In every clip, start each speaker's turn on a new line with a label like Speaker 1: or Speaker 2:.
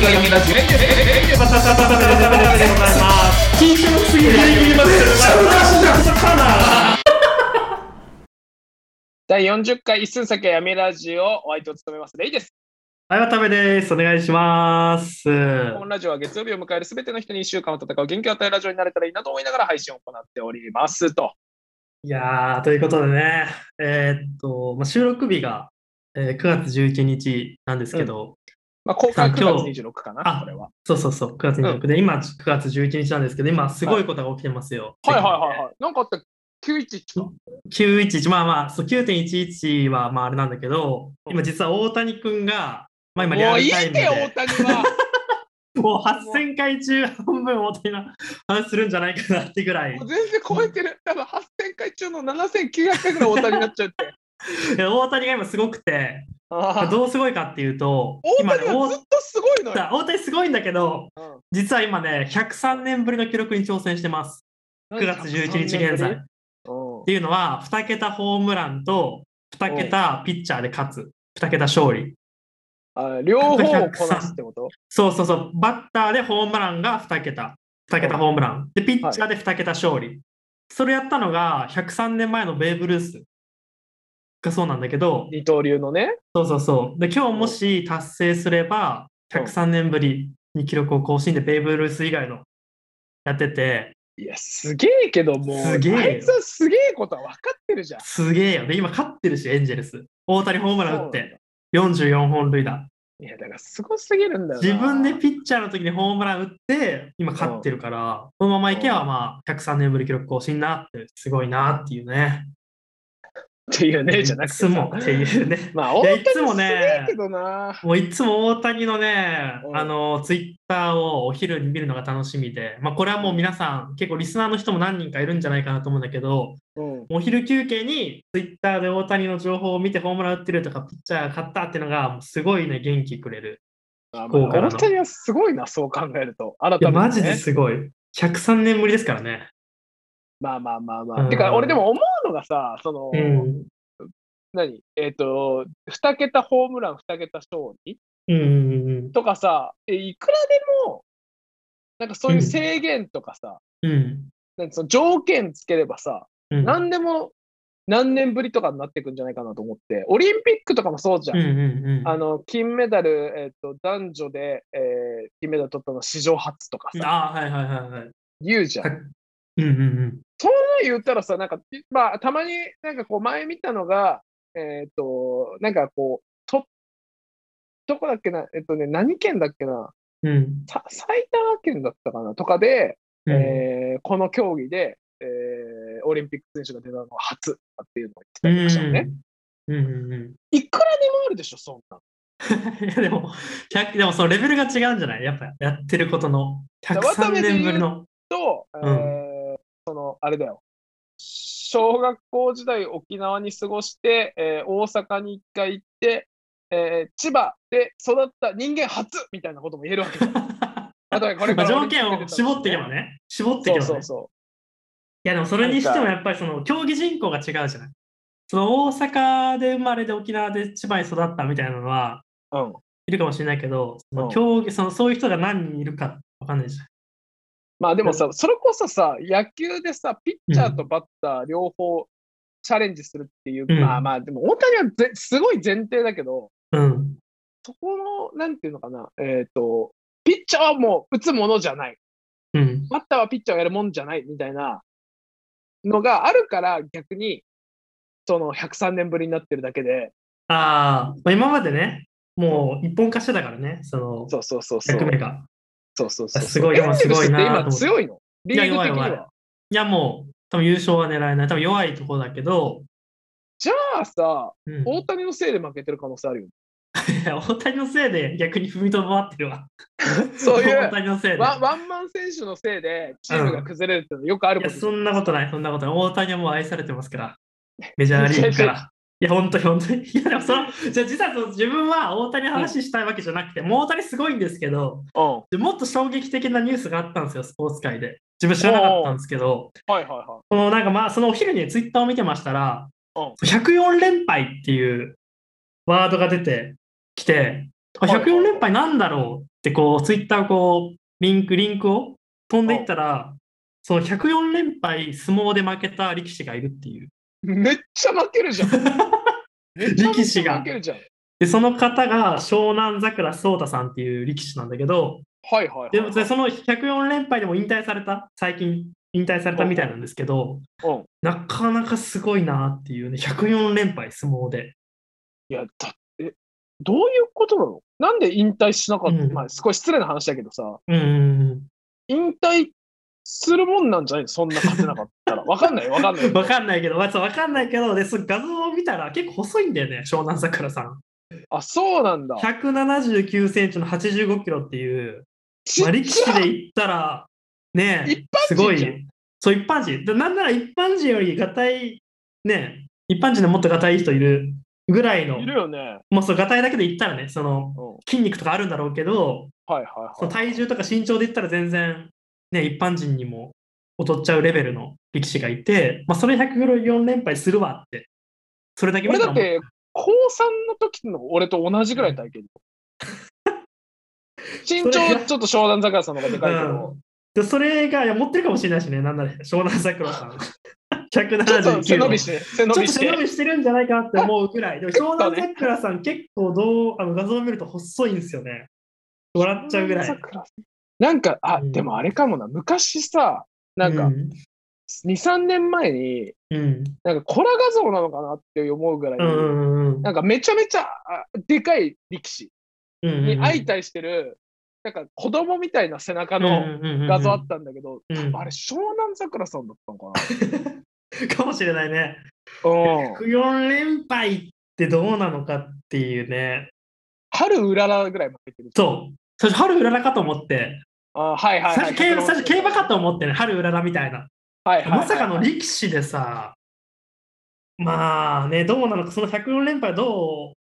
Speaker 1: きが読みラジオ
Speaker 2: 緊張すぎる
Speaker 1: 第40回一寸先は闇ラジオお相手を務めますレイです。
Speaker 2: はい、渡部です。お願いします。
Speaker 1: このラジオは月曜日を迎えるすべての人に1週間を戦う元気を与えるラジオになれたらいいなと思いながら配信を行っておりますと。
Speaker 2: いやー、ということでね、えーっと、まあ、収録日が、えー9月11日なんですけど、
Speaker 1: まあ、公開
Speaker 2: さあ今
Speaker 1: 9
Speaker 2: 日
Speaker 1: 月26日かな、
Speaker 2: あ
Speaker 1: これは。
Speaker 2: そうそうそう、9月26日で、今9月11日なんですけど、今すごいことが起きてますよ。
Speaker 1: はいはいはいはい。なんかあった911か。
Speaker 2: 911、まあまあ、そう9.11はまああれなんだけど、
Speaker 1: うん
Speaker 2: 今実は大谷君が、まあ今リア
Speaker 1: もういい
Speaker 2: ルタイムで、
Speaker 1: ってよ、大谷は。
Speaker 2: もう8000回中半分大谷の話するんじゃないかなってぐらい
Speaker 1: もう、全然超えてる。多分8000回中の7900回ぐらい大谷になっちゃうって。
Speaker 2: いや大谷が今すごくて、どうすごいかっていうと、
Speaker 1: 大
Speaker 2: 今ね、大
Speaker 1: ずっとすごいのよ。
Speaker 2: 大谷すごいんだけど、
Speaker 1: うん
Speaker 2: 実は今ね、103年ぶりの記録に挑戦してます。9月11日現在。っ
Speaker 1: うん
Speaker 2: ていうのは、2桁ホームランと2桁ピッチャーで勝つ。2桁勝利。
Speaker 1: あ両方をこなすってこと？
Speaker 2: そうそうそう。バッターでホームランが2桁。2桁ホームラン。で、ピッチャーで2桁勝利。それやったのが103年前のベーブ・ルースがそうなんだけど、
Speaker 1: 二刀流のね。
Speaker 2: そうそうそう。で、今日もし達成すれば、103年ぶりに記録を更新で、ベーブ・ルース以外のやってて、
Speaker 1: いや、すげえけどもう、
Speaker 2: すげえよ
Speaker 1: あいつはすげえことは分かってるじゃん。
Speaker 2: すげえよ。で、今勝ってるし、エンジェルス。大谷ホームラン打って、44本塁打。
Speaker 1: いや、だからすごすぎるんだよな。
Speaker 2: 自分でピッチャーの時にホームラン打って、今勝ってるから、このままいけば、まあ、103年ぶり記録更新なって、すごいなっていうね。
Speaker 1: っていうね、じゃなくてさ。
Speaker 2: いつもっていうね。
Speaker 1: まあ、大谷
Speaker 2: いつもね
Speaker 1: すげえけどな。
Speaker 2: もういつも大谷のね、
Speaker 1: うん
Speaker 2: あの、ツイッターをお昼に見るのが楽しみで、まあ、これはもう皆さん、結構リスナーの人も何人かいるんじゃないかなと思うんだけど、
Speaker 1: うん。
Speaker 2: お昼休憩にツイッターで大谷の情報を見てホームラン打ってるとか、ピッチャーが勝ったっていうのが、すごいね、元気くれる。
Speaker 1: あまあ大谷はすごいな、そう考えると。改
Speaker 2: いや、
Speaker 1: めて、ね。
Speaker 2: マジですごい。103年ぶりですからね。
Speaker 1: まあまあまあまあ。
Speaker 2: うん
Speaker 1: てか、俺でも思うのがさ、その、
Speaker 2: うん。
Speaker 1: 何？えっ、と、2桁ホームラン、2桁勝利？
Speaker 2: うんうん
Speaker 1: とかさ、えいくらでも、なんかそういう制限とかさ、
Speaker 2: うん。うん。
Speaker 1: なんかその条件つければさ、
Speaker 2: うん。
Speaker 1: 何でも何年ぶりとかになっていくんじゃないかなと思って、オリンピックとかもそうじゃん。
Speaker 2: うんうんうん。
Speaker 1: あの金メダル、えっと男女で、えー金メダル取ったの史上初とかさ、
Speaker 2: あーはいはいはいはい。
Speaker 1: 言うじゃん。
Speaker 2: はうんうんうん。
Speaker 1: そう言ったらさ、なんか、まあ、たまになんかこう前見たのが、えっ、と、なんかこう、と、どこだっけな、えっとね、何県だっけな、
Speaker 2: うん。
Speaker 1: さ埼玉県だったかなとかで、
Speaker 2: うん
Speaker 1: えーこの競技で、えーオリンピック選手が出たのは初っていうのを言ってたりとかしたのね。
Speaker 2: うんうんうん。
Speaker 1: いくらでもあるでしょ、そんな。
Speaker 2: いやでも、100でもそのレベルが違うんじゃない？やっぱやってることの。
Speaker 1: 渡
Speaker 2: 103
Speaker 1: 辺で言う
Speaker 2: 年ぶりの。
Speaker 1: と、えーその、あれだよ。小学校時代沖縄に過ごして、えー大阪に一回行って、えー千葉で育った人間初みたいなことも言えるわけだ。あとはこれ
Speaker 2: まあ
Speaker 1: から
Speaker 2: 条件を絞っていけばね。絞っていけばね。
Speaker 1: そうそうそ
Speaker 2: いやでもそれにしてもやっぱりその競技人口が違うじゃない。その大阪で生まれて沖縄で千葉に育ったみたいなのは
Speaker 1: う。うん。
Speaker 2: いるかもしれないけど、その
Speaker 1: うん
Speaker 2: 競技そのそういう人が何人いるかわかんないじゃん。
Speaker 1: まあでもさ、それこそさ、野球でさ、ピッチャーとバッター両方チャレンジするっていう、
Speaker 2: うん
Speaker 1: まあまあ、でも大谷はぜすごい前提だけど、
Speaker 2: うん。
Speaker 1: そこの、なんていうのかな、えっ、と、ピッチャーはもう打つものじゃない。
Speaker 2: うん。
Speaker 1: バッターはピッチャーをやるもんじゃないみたいなのがあるから逆にその103年ぶりになってるだけで
Speaker 2: ああ、まあ今までね、もう一本化してたからね、その
Speaker 1: そうそうそうそう
Speaker 2: 役目が。
Speaker 1: そうそうそう
Speaker 2: すごい
Speaker 1: エンゼルスって
Speaker 2: すごいな
Speaker 1: 今強いの？リーグ的に
Speaker 2: いや弱い弱
Speaker 1: は。
Speaker 2: いやもう多分優勝は狙えない。多分弱いところだけど、
Speaker 1: じゃあさ、
Speaker 2: うん、
Speaker 1: 大谷のせいで負けてる可能性あるよ。
Speaker 2: 大谷のせいで逆に踏みとどまってるわ。
Speaker 1: そういう
Speaker 2: 大谷のせいで。
Speaker 1: ワンマン選手のせいでチームが崩れるってよくあることじゃ
Speaker 2: そんなことない、そんなことない。大谷はもう愛されてますから。メジャーリーグから。いや、本当に本当に。いや、でもその、じゃあ実はその自分は大谷の話したいわけじゃなくて、もう大谷すごいんですけど、
Speaker 1: うん。
Speaker 2: でもっと衝撃的なニュースがあったんですよ、スポーツ界で。自分知らなかったんですけど、
Speaker 1: はいはいはい。
Speaker 2: このなんかまあ、そのお昼にツイッターを見てましたら、
Speaker 1: うん
Speaker 2: 104連敗っていうワードが出てきて、あ
Speaker 1: はいはい
Speaker 2: 104連敗なんだろうっで、こう、ツイッターをこう、リンク、リンクを飛んでいったら、その104連敗相撲で負けた力士がいるっていう。
Speaker 1: めっちゃ負けるじゃん。
Speaker 2: 力士が
Speaker 1: ゃ負けるじゃん。
Speaker 2: で、その方が湘南桜聡太さんっていう力士なんだけど、
Speaker 1: はいはいはい。
Speaker 2: でもその104連敗でも引退された、最近引退されたみたいなんですけど、
Speaker 1: うん。
Speaker 2: なかなかすごいなっていうね、104連敗相撲で。
Speaker 1: いや、だって、どういうことなの？なんで引退しなかった、
Speaker 2: うん
Speaker 1: まあ、すごい失礼な話だけどさ、
Speaker 2: うん。
Speaker 1: 引退するもんなんじゃない？のそんな勝てなかったら。わかんないよ、わかんないよ。
Speaker 2: わかんないけど、わかんないけど、で、その画像を見たら結構細いんだよね、湘南桜さん。
Speaker 1: あ、そうなんだ。
Speaker 2: 179センチの85キロっていう、
Speaker 1: ちっ
Speaker 2: まあ、力士で言ったら、ね
Speaker 1: 一般
Speaker 2: すごい。そう、一般人。でなんなら一般人よりがたい、ね、一般人でもっとがたい人いるぐらいの、
Speaker 1: いるよね。
Speaker 2: もうそう、がたいだけで言ったらね、その
Speaker 1: うん。
Speaker 2: 筋肉とかあるんだろうけど、
Speaker 1: はいはい。
Speaker 2: 体重とか身長で言ったら全然、ね、一般人にも劣っちゃうレベルの力士がいて、まあ、それ104連敗するわって、それだけ見たら
Speaker 1: 俺だって、高3の時の俺と同じぐらい体型 身長ちょっと湘南桜さんの方がでかいけど、
Speaker 2: うんでそれがいや持ってるかもしれないしね、なんなら湘南桜さん。
Speaker 1: ちょっと
Speaker 2: 179
Speaker 1: 背伸
Speaker 2: の
Speaker 1: びして、背伸
Speaker 2: ちょっ
Speaker 1: びして。
Speaker 2: と背伸びしてるんじゃないかなって思うぐらい。でも 湘南桜さん結構どうあの画像を見ると細いんですよね。笑っちゃうぐらい。
Speaker 1: 桜なんか、あ、
Speaker 2: うん
Speaker 1: でもあれかもな、昔さ、なんか、
Speaker 2: うん。
Speaker 1: 2、3年前に、
Speaker 2: うん。
Speaker 1: なんかコラ画像なのかなって思うぐらい、
Speaker 2: うんうんうん
Speaker 1: なんかめちゃめちゃあでかい力士
Speaker 2: うん。
Speaker 1: に相対してる、なんか子供みたいな背中の画像あったんだけど、
Speaker 2: うん
Speaker 1: 多分あれ湘南桜さんだったのか
Speaker 2: かもしれないね。
Speaker 1: な。うん。
Speaker 2: 104連敗ってどうなのかっていうね。
Speaker 1: 春うららぐらい負けてる。
Speaker 2: そう。最初、春うららかと思って、
Speaker 1: あはいはいはい。
Speaker 2: 最初競馬かと思ってね、春うららみたいな。
Speaker 1: はいはいはい
Speaker 2: まさかの力士でさ、まあね、どうなのか、その104連敗をど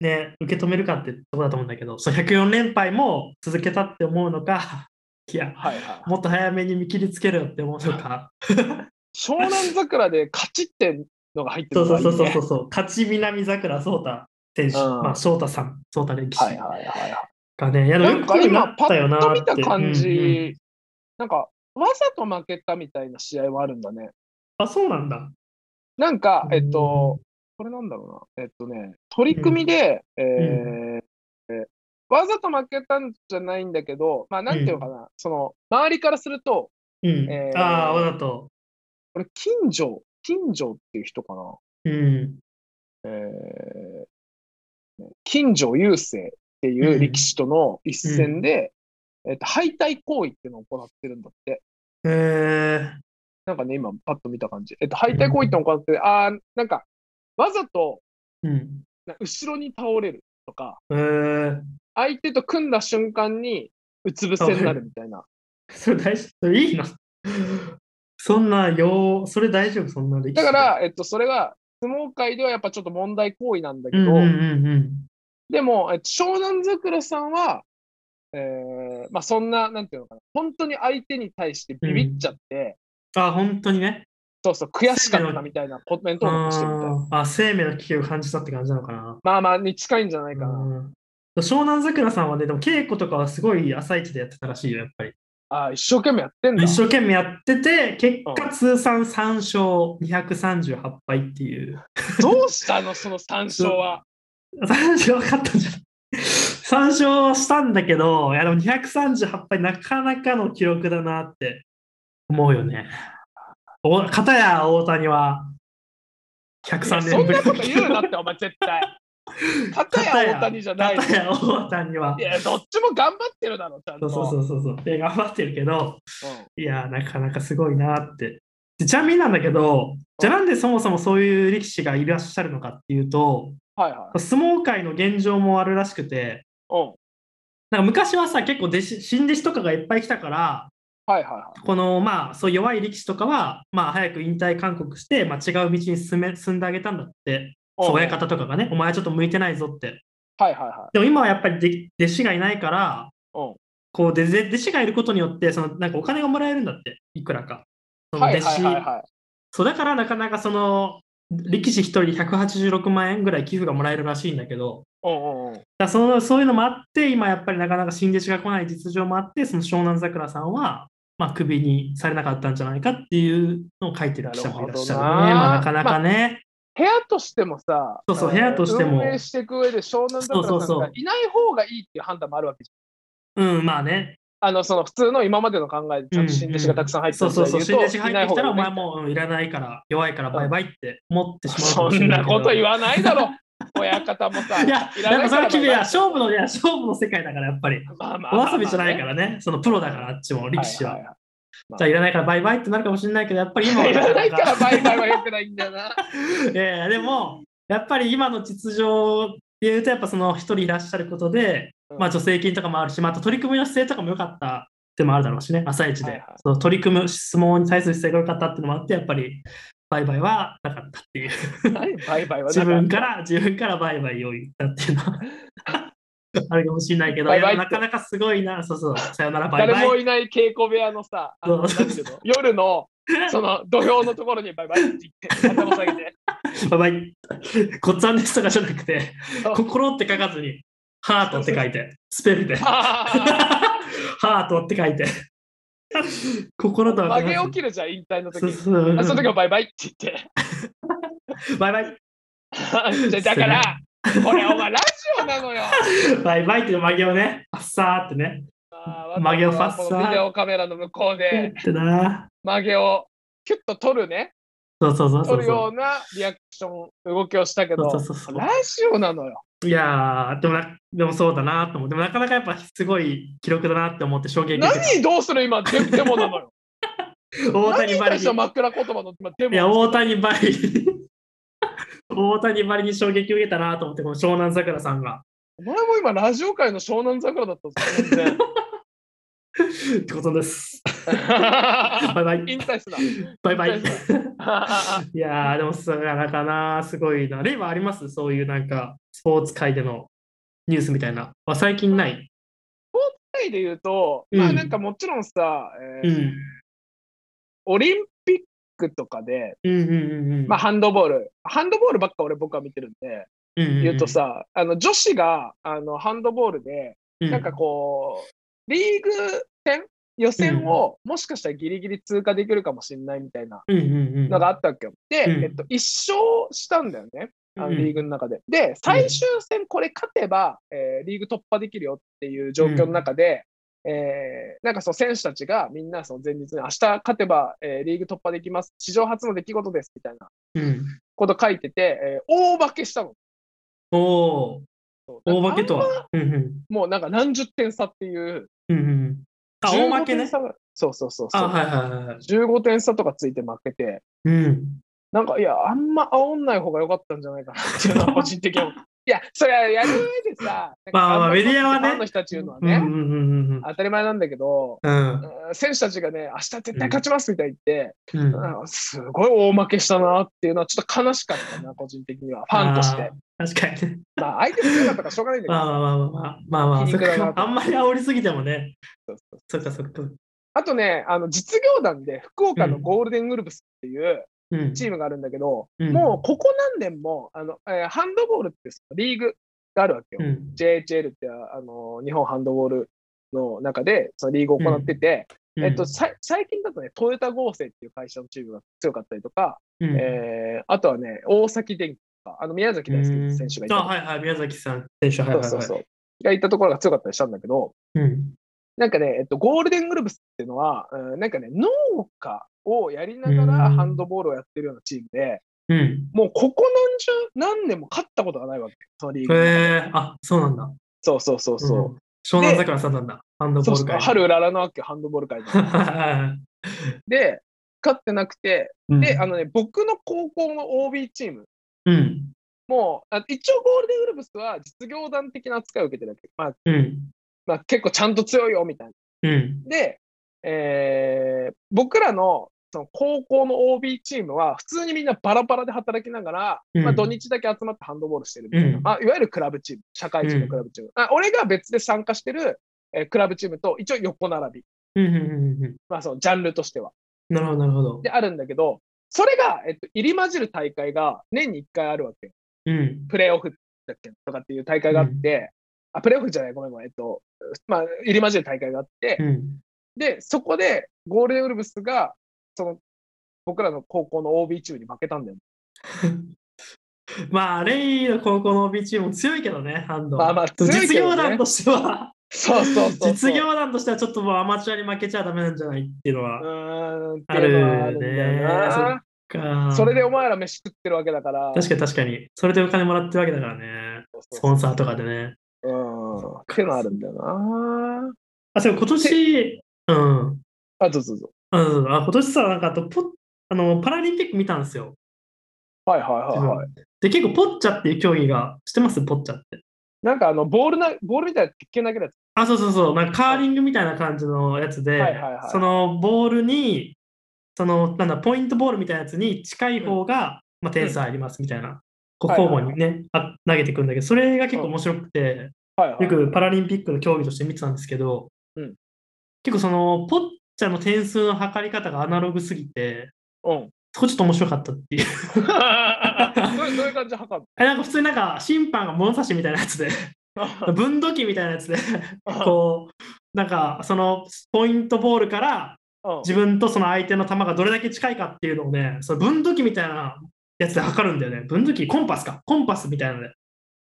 Speaker 2: う、ね、受け止めるかってとこだと思うんだけど、その104連敗も続けたって思うのか、いや、
Speaker 1: はいはい。
Speaker 2: もっと早めに見切りつけるよって思うのか、
Speaker 1: 湘南桜で勝ちってのが入って
Speaker 2: そうそう。そうそうそう、勝ち南桜聡太選手、
Speaker 1: うん
Speaker 2: まあ翔太さん、翔太歴史
Speaker 1: はいはいはいはい。
Speaker 2: がね、いや
Speaker 1: なんか今、パッと見た感じ、
Speaker 2: うんうん
Speaker 1: なんか、わざと負けたみたいな試合はあるんだね。
Speaker 2: あ、そうなんだ。
Speaker 1: なんか、
Speaker 2: うん
Speaker 1: えっと、これなんだろうな。えっとね、取り組みで、えーえーわざと負けたんじゃないんだけど、まあ、なんていうのかな、その、周りからすると、
Speaker 2: うん。
Speaker 1: えー
Speaker 2: ああ、わざと。
Speaker 1: これ、金城、金城っていう人かな。
Speaker 2: うん。
Speaker 1: えー、金城雄星っていう力士との一戦で、えっと、敗退行為っていうのを行ってるんだって。
Speaker 2: え
Speaker 1: なんかね、今、パッと見た感じ。えっと、敗退行為ってのを行ってて、あーなんか、わざと
Speaker 2: ー、うん。
Speaker 1: な後ろに倒れるとか、
Speaker 2: えー、
Speaker 1: 相手と組んだ瞬間にうつ伏せになるみたいな。
Speaker 2: それ大丈夫いいのそんなよう、それ大丈夫そんな
Speaker 1: だから、えっと、それが、相撲界ではやっぱちょっと問題行為なんだけど、
Speaker 2: うんうんうんうん。
Speaker 1: でも、えっと、湘南桜さんは、えーまあ、そんな、なんていうのかな、本当に相手に対してビビっちゃって、
Speaker 2: あ、本当にね。
Speaker 1: そうそう、悔しかったみたいなコメントを残してるみたいな。
Speaker 2: あ生命の危機を感じたって感じなのかな。
Speaker 1: まあまあ、に近いんじゃないかな。
Speaker 2: うん湘南桜さんはね、でも稽古とかはすごい朝一でやってたらしいよ、やっぱり。
Speaker 1: あ一生懸命やってんだ。
Speaker 2: 一生懸命やってて、結
Speaker 1: う
Speaker 2: 果通算3勝238敗っていう。
Speaker 1: どうしたの、その3勝は。
Speaker 2: 3勝勝ったんじゃない ?3 勝したんだけど、いやでも238敗なかなかの記録だなって思うよね。お片や大谷は103
Speaker 1: いやそん
Speaker 2: 年ぶりの
Speaker 1: なこと言うなって、お前絶対。片や大谷じゃないの。
Speaker 2: 片や大谷はい
Speaker 1: や、どっちも頑張ってるだろ、ちゃんと。
Speaker 2: そうそうそうそうそう。で頑張ってるけど、
Speaker 1: うん
Speaker 2: いや、なかなかすごいなって。でちなみになんだけど、じゃあなんでそもそもそういう力士がいらっしゃるのかっていうと、
Speaker 1: はいはい。
Speaker 2: 相撲界の現状もあるらしくて、
Speaker 1: うん。
Speaker 2: なんか昔はさ、結構弟子新弟子とかがいっぱい来たから、
Speaker 1: はいはいはい。
Speaker 2: このまあそう弱い力士とかは、まあ、早く引退勧告して、まあ、違う道に進め進んであげたんだって、親方とかがね、お前はちょっと向いてないぞって。
Speaker 1: はいはいは
Speaker 2: でも今はやっぱりで弟子がいないから、
Speaker 1: い。うん。
Speaker 2: こう弟子がいることによってそのなんかお金がもらえるんだって、いくらか。その
Speaker 1: はい
Speaker 2: 弟子
Speaker 1: はいはいはい。
Speaker 2: そうだからなかなかその力士1人で186万円ぐらい寄付がもらえるらしいんだけど、
Speaker 1: う
Speaker 2: そのそういうのもあって、今やっぱりなかなか新弟子が来ない実情もあって、その湘南桜さんは、まあ、クビにされなかったんじゃないかっていうのを書いてる記者もいらっしゃるね。
Speaker 1: な
Speaker 2: まあ、なかなかね。
Speaker 1: 部屋としてもさ、えー
Speaker 2: そうそう部屋としても
Speaker 1: 運営していく上で湘南
Speaker 2: そうそうそう
Speaker 1: 桜さんがいない方がいいっていう判断もあるわけじ
Speaker 2: うん、まあね。
Speaker 1: あの、その普通の今までの考えでちゃんと新弟子がたくさん入って
Speaker 2: そうそうそう、新弟子入ってきたら、お前
Speaker 1: も
Speaker 2: もういらないから、弱いからバイバイって思ってしまうか
Speaker 1: そん
Speaker 2: な
Speaker 1: こと言わないだろ。親方もさ、
Speaker 2: いや、
Speaker 1: いらな
Speaker 2: それは君は勝負の、いや、勝負の世界だから、やっぱり。お遊びじゃないからね、そのプロだから、あっちも、力士は。
Speaker 1: いいい
Speaker 2: じゃあ、いらないからバイバイってなるかもしれないけど、やっぱり今は。
Speaker 1: いらないから
Speaker 2: イ
Speaker 1: バイバイは良くないんだよな。
Speaker 2: いやいや、でも、やっぱり今の秩序でいうと、やっぱその一人いらっしゃることで、まあ助成金とかもあるし、まあ、あと取り組みの姿勢とかも良かったってもあるだろうしね、朝一で。
Speaker 1: はいはい。
Speaker 2: その取り組む相撲に対する姿勢が良かったっていうのもあって、やっぱりバイバイはなかったっていう。
Speaker 1: 何バイバイは
Speaker 2: 自分から、自分からバイバイを言ったっていうのは。あるかもしれないけど、
Speaker 1: バイバイ
Speaker 2: なかなかすごいな、そうそう、さよならバイバイ。
Speaker 1: 誰もいない稽古部屋のさ、あのの？夜の その土俵のところにバイバイって言って、頭下げて。
Speaker 2: バイバイ。ごっつぁんですとかじゃなくて、心って書かずに、ハートって書いて、スペルで、ハートって書いて、心とは
Speaker 1: 曲げ起きるじゃん、引退の時。
Speaker 2: そうそう。
Speaker 1: あその時はバイバイって言って。
Speaker 2: バイバイ。
Speaker 1: だから、これお前ラジオなのよ。
Speaker 2: バイバイっていう曲げをね、パッサーってね、曲げをファッサー。
Speaker 1: ビデオカメラの向こうで。曲げをキュッと取るね、
Speaker 2: そうそうそうそうそ
Speaker 1: 取るようなリアクション、動きをしたけど、
Speaker 2: そうそうそう。
Speaker 1: ラジオなのよ。
Speaker 2: う。いやー、でもな、でもそうだなと思って、でもなかなかやっぱすごい記録だなって思って衝撃。
Speaker 1: 何どうする今デ、デモなのよ。
Speaker 2: 大谷バリに
Speaker 1: 何に対して。枕言葉の今デモ
Speaker 2: いや、大谷バリ。大谷バリに衝撃受けたなと思って、この湘南桜さんが。
Speaker 1: お前も今ラジオ界の湘南桜だったぞ、全然。
Speaker 2: ってことです。バイバイ。バイバイ。いやー、でもそれなかな、すごいな。例はありますそういうなんか、スポーツ界でのニュースみたいな。あ最近ない。
Speaker 1: タイで言うと、
Speaker 2: うん
Speaker 1: まあなんかもちろんさ、えー
Speaker 2: うん。
Speaker 1: オリンピックとかで、
Speaker 2: うんうんうんうん。
Speaker 1: まあハンドボール、ハンドボールばっか俺僕は見てるんで、言うと、さ、あの女子があのハンドボールで、
Speaker 2: う
Speaker 1: なんかこう、リーグ戦？予選をもしかしたらギリギリ通過できるかもしれないみたいな。のがあったわけよ。で、
Speaker 2: うん
Speaker 1: えっと、一勝したんだよね。あの
Speaker 2: うん
Speaker 1: リーグの中で。で、最終戦これ勝てば、えーリーグ突破できるよっていう状況の中で、えーなんかその選手たちがみんなその前日に明日勝てば、えーリーグ突破できます。史上初の出来事ですみたいな
Speaker 2: うん。
Speaker 1: こと書いてて、えー大化けしたの。
Speaker 2: おー、
Speaker 1: そう
Speaker 2: 大負けとは。うんうん。
Speaker 1: もうなんか何十点差っていう。
Speaker 2: うんうん。あ、大負け
Speaker 1: 15
Speaker 2: ね
Speaker 1: 点。差がそうそうそうそう。
Speaker 2: あ、はいはいはい。
Speaker 1: 15点差とかついて負けて、
Speaker 2: うん。
Speaker 1: なんか、いや、あんま煽んない方が良かったんじゃないかなっていうのは個人的に。いや、それはやる上でさ、
Speaker 2: まあまあメディアはね
Speaker 1: ファンの人たち言うのはね、当たり前なんだけど、選手たちがね、明日絶対勝ちますみたいに言って、
Speaker 2: うん。
Speaker 1: うんすごい大負けしたなっていうのはちょっと悲しかったな、個人的には、ファンとして。
Speaker 2: 確かにね。
Speaker 1: まあ、相手も強かったからしょうがないんだけど
Speaker 2: まあまあまあまあまあまあまあ、んまり煽りすぎてもね。
Speaker 1: そうそう
Speaker 2: そっかそっか。
Speaker 1: あとね、あの実業団で福岡のゴールデンウルブスっていう
Speaker 2: うん。
Speaker 1: チームがあるんだけど、
Speaker 2: うん
Speaker 1: もうここ何年もあの、えーハンドボールってリーグがあるわけよ。
Speaker 2: うん。
Speaker 1: JHL ってあの日本ハンドボールの中でそのリーグを行ってて、えっと、最近だとね、トヨタ合成っていう会社のチームが強かったりとか、
Speaker 2: うん、
Speaker 1: えーあとはね、大崎電機とか、あの宮崎大輔選手がいた
Speaker 2: あ、はいはい、宮崎さん、選手、はいはいはい。
Speaker 1: そうそうそう。がいたところが強かったりしたんだけど、
Speaker 2: うん。
Speaker 1: なんかね、えっと、ゴールデングルブスっていうのは、うんなんかね、農家をやりながら
Speaker 2: うん
Speaker 1: ハンドボールをやってるようなチームで、
Speaker 2: うん。
Speaker 1: もうここ何十何年も勝ったことがないわけ、そのリーグ。
Speaker 2: へえあ、そうなんだ。
Speaker 1: そうそうそうそう。
Speaker 2: ん湘南桜さんなんだ。ハンドボール界。
Speaker 1: 春ララなわけ、ハンドボール界で。で、勝ってなくて、
Speaker 2: うん
Speaker 1: で、あのね、僕の高校の OB チーム
Speaker 2: うん。
Speaker 1: も、あ一応ゴールデンウルブスは実業団的な扱いを受けてるわけ。まあ、
Speaker 2: うん。
Speaker 1: まあ、結構ちゃんと強いよ、みたいな。
Speaker 2: うん。
Speaker 1: で、えー僕らのその高校の OB チームは、普通にみんなバラバラで働きながら、
Speaker 2: うん
Speaker 1: まあ、土日だけ集まってハンドボールしてるみたいな、
Speaker 2: うん
Speaker 1: まあ、いわゆるクラブチーム、社会人のクラブチーム。あ俺が別で参加してる、えークラブチームと一応横並び、
Speaker 2: うん。うん。うん。
Speaker 1: まあ、そのジャンルとしては。
Speaker 2: なるほど、なるほど。
Speaker 1: であるんだけど、それが、えっと、入り混じる大会が年に1回あるわけよ。
Speaker 2: うん。
Speaker 1: プレーオフ。だっけとかっていう大会があって、あ、プレーオフじゃない、ごめんごめん、えっと、まあ、入り交じる大会があって、
Speaker 2: うん。
Speaker 1: で、そこでゴールデンウルブスが、その、僕らの高校の OB チームに負けたんだよ。
Speaker 2: まあ、レイの高校の OB チームも強いけどね、ハンド。
Speaker 1: まあまあ強いけどね
Speaker 2: 実業団としては、
Speaker 1: そうそうそう。
Speaker 2: 実業団としてはちょっともうアマチュアに負けちゃダメなんじゃないっていうの
Speaker 1: う
Speaker 2: は。
Speaker 1: あるんだよな。
Speaker 2: か
Speaker 1: それでお前ら飯食ってるわけだから。
Speaker 2: 確かに確かに。それでお金もらってるわけだからね。スポンサーとかでね。
Speaker 1: うん。っていうのあるんだよな。
Speaker 2: あ、そう、今年、うん。
Speaker 1: あ、どうぞどうぞ。
Speaker 2: うん、あ今年さ、なんかあとポあのパラリンピック見たんですよ。
Speaker 1: はいはいはいはい。
Speaker 2: で、結構ポッチャっていう競技が、知ってます？ポッチャって。
Speaker 1: なんかあの、ボールな、ボールみたいな鉄拳投げるやつ。
Speaker 2: あ、そうそうそう、なんかカーリングみたいな感じのやつで、
Speaker 1: はいはいはい
Speaker 2: そのボールに、その、なんだ、ポイントボールみたいなやつに近い方が、まあ、点数入りますみたいな、こう
Speaker 1: はいはい
Speaker 2: 交互にね、あ投げていくんだけど、それが結構面白くて、
Speaker 1: はいはい。
Speaker 2: よくパラリンピックの競技として見てたんですけど、
Speaker 1: うん
Speaker 2: 結構その、ポッチャの点数の測り方がアナログすぎて、
Speaker 1: うん。
Speaker 2: そこちょっと面白かったっていう。
Speaker 1: どういう感じで測る
Speaker 2: えなんか普通になんか審判が物差しみたいなやつで、
Speaker 1: の
Speaker 2: 分度器みたいなやつで、こう、なんかそのポイントボールから
Speaker 1: うん
Speaker 2: 自分とその相手の球がどれだけ近いかっていうのをね、その分度器みたいなやつで測るんだよね。分度器、コンパスか。コンパスみたいなので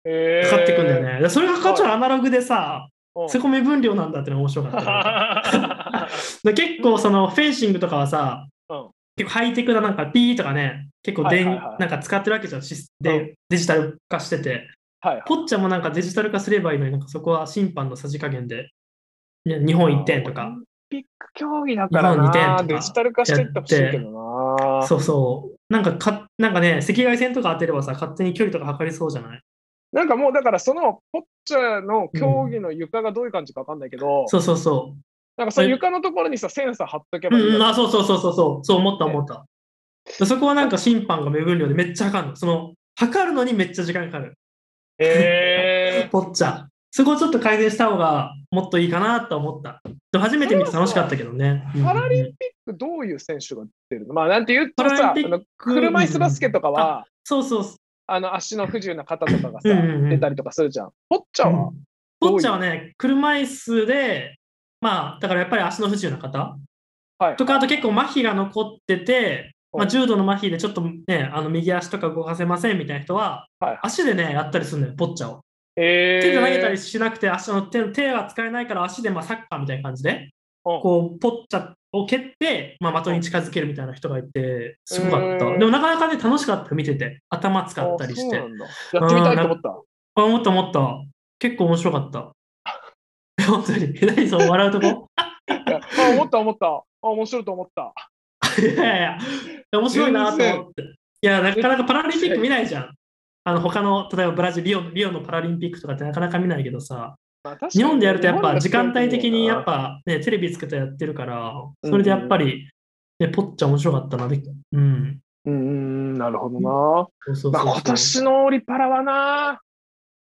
Speaker 1: へー
Speaker 2: 測っていくんだよね。でそれが測っちゃうアナログでさ、
Speaker 1: うん
Speaker 2: そこ目分量なんだってのが面白かった。で結構そのフェンシングとかはさ、
Speaker 1: うん
Speaker 2: 結構ハイテクななんかピーとかね、結構電、
Speaker 1: はいはいはい
Speaker 2: なんか使ってるわけじゃん。で、
Speaker 1: うん
Speaker 2: デジタル化してて。
Speaker 1: はいはい。
Speaker 2: ポッチャもなんかデジタル化すればいいのになんかそこは審判のさじ加減で、ね、日本1点とか
Speaker 1: オリン。ピック競技だから
Speaker 2: 日本二点
Speaker 1: な。
Speaker 2: とか
Speaker 1: デジタル化していってほしいけどな。
Speaker 2: そうそう。なんかか、なんかね、赤外線とか当てればさ、勝手に距離とか測りそうじゃない？
Speaker 1: なんかもうだからそのポッチャの競技の床がどういう感じかわかんないけど、
Speaker 2: そうそうそ
Speaker 1: なんかその床のところにさ、センサー貼っとけ
Speaker 2: う。
Speaker 1: ばいい
Speaker 2: うんん、あ、そうそうそうそうそう、そう思った思った。でそこはなんか審判が目分量でめっちゃ測るの。その、測るのにめっちゃ時間かかる。
Speaker 1: へ
Speaker 2: ポッチャ。そこをちょっと改善した方がもっといいかなと思った。でも初めて見て楽しかったけどね。
Speaker 1: ーパラリン
Speaker 2: うんうん
Speaker 1: ピックどういう選手が出るの？まあなんて言うと
Speaker 2: パラ
Speaker 1: さ、あ
Speaker 2: リンピッ
Speaker 1: の車椅子バスケとかは、
Speaker 2: そうそう。
Speaker 1: あの足の不自由な方とかがさ、出たりとかするじゃん。ポッチャは、
Speaker 2: うん。ポッチャはね、車椅子で、まあ、だからやっぱり足の不自由な方？
Speaker 1: はい。
Speaker 2: とか、あと結構麻痺が残ってて、まあ、
Speaker 1: うん
Speaker 2: 重度の麻痺でちょっとね、あの右足とか動かせませんみたいな人は、
Speaker 1: はい
Speaker 2: 足でね、やったりするのよ、ポッチャを。
Speaker 1: えー、
Speaker 2: 手で投げたりしなくて、足の手手は使えないから足でまあサッカーみたいな感じで、
Speaker 1: うん。
Speaker 2: こう、ポッチャを蹴って、まあ、的に近づけるみたいな人がいて、すごかった。
Speaker 1: うん
Speaker 2: でもなかなかね、楽しかった、見てて。頭使ったりして。
Speaker 1: やってみたいと思った。
Speaker 2: あ、思った思った。結構面白かった。本当に。何そう笑うとこ？
Speaker 1: あ思った思った。あ面白いと思った。
Speaker 2: いやいやいや、面白いなと思って。いや、なかなかパラリンピック見ないじゃん。あの他の、例えばブラジルリオ、リオのパラリンピックとかってなかなか見ないけどさ、日本でやるとやっぱ時間帯的にやっぱね、テレビつけてやってるから、それでやっぱり、ね、ポッチャ面白かったな。でうん。
Speaker 1: うーん、なるほどな。
Speaker 2: そうそうそうそう
Speaker 1: まあ、今年のオリパラはな、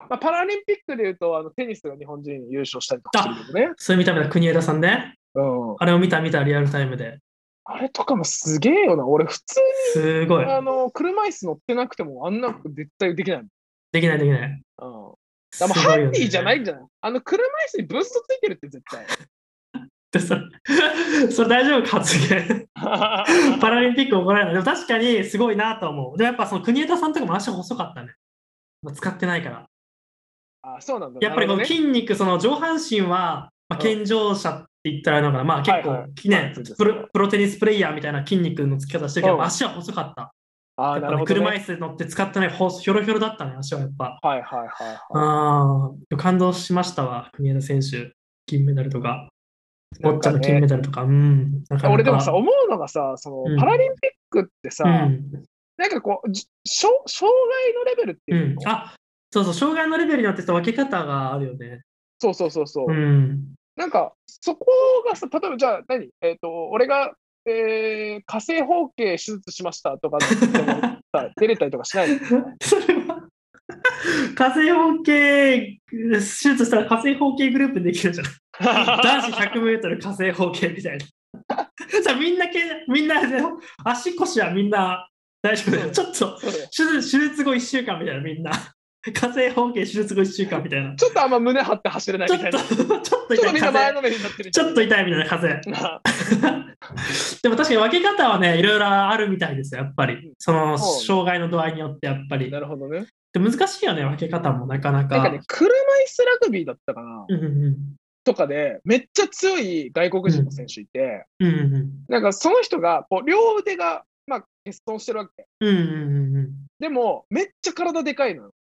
Speaker 1: まあ、パラリンピックでいうとあのテニスが日本人優勝したりとかするね。
Speaker 2: それ見た目だ、国枝さんね。
Speaker 1: うん、
Speaker 2: あれを見た見た、リアルタイムで。
Speaker 1: あれとかもすげえよな。俺、普通
Speaker 2: すごい
Speaker 1: に。あの車椅子乗ってなくてもあんなこと絶対できない。
Speaker 2: できないできない。
Speaker 1: うん
Speaker 2: す
Speaker 1: でもハンディじゃないんじゃない？あの車椅子にブーストついてるって絶対。
Speaker 2: でそれ それ大丈夫か？発言。パラリンピック怒られない。でも確かにすごいなと思う。でもやっぱその国枝さんとかも足細かったね。まあ使ってないから。
Speaker 1: あそうなんだ。
Speaker 2: やっぱりこの筋肉、その上半身は、まあ、
Speaker 1: うん
Speaker 2: 健常者って言ったらいいのかな。まあ結構、
Speaker 1: はいはい
Speaker 2: ね
Speaker 1: そうです
Speaker 2: プロ、プロテニスプレイヤーみたいな筋肉のつき方してるけど、
Speaker 1: うん
Speaker 2: 足は細かった。
Speaker 1: あー
Speaker 2: やっぱね
Speaker 1: なるほど、ね。
Speaker 2: 車椅子乗って使ってない、ほひょろひょろだったね、足はやっぱ。
Speaker 1: はいはいはいはい。
Speaker 2: ああ、感動しましたわ、国枝選手。金メダルとか、ボッチャの金メダルとか。うん。なかなか
Speaker 1: 俺でもさ、思うのがさ、その
Speaker 2: うん
Speaker 1: パラリンピックってさ、
Speaker 2: うん。
Speaker 1: なんかこう、じ障障害のレベルって
Speaker 2: う
Speaker 1: いうんの、
Speaker 2: あそうそう、障害のレベルによってさ分け方があるよね。
Speaker 1: そうそうそうそう。
Speaker 2: うん。
Speaker 1: なんか、そこがさ、例えばじゃあ何、えっ、と、俺が、えー、火星包茎手術しましたとか 出れたりとかしないの？
Speaker 2: それは、火星包茎、手術したら火星包茎グループできるじゃない。男子100メートル火星包茎みたいな。さみんなけ、みんなで、足腰はみんな大丈夫。ちょっと、手術手術後1週間みたいな、みんな。火星本家手術後1週間みたいな。
Speaker 1: ちょっとあんま胸張って走れないみたいな。
Speaker 2: ちょっと
Speaker 1: ちょっ
Speaker 2: 痛い。ちょっと痛いみたいな風
Speaker 1: な
Speaker 2: でも確かに分け方はね、いろいろあるみたいですよ、やっぱ
Speaker 1: うん
Speaker 2: り。その障害の度合いによってやっぱり。
Speaker 1: なるほどね。
Speaker 2: で難しいよね、分け方もなかなか。
Speaker 1: なんかね、車椅子ラグビーだったかな？
Speaker 2: うんうん
Speaker 1: とかで、めっちゃ強い外国人の選手いて、
Speaker 2: うんうんうん
Speaker 1: なんかその人が、こう、両腕が、まあ、欠損してるわけ。
Speaker 2: うんうんうんうん
Speaker 1: でも、めっちゃ体でかいのよ。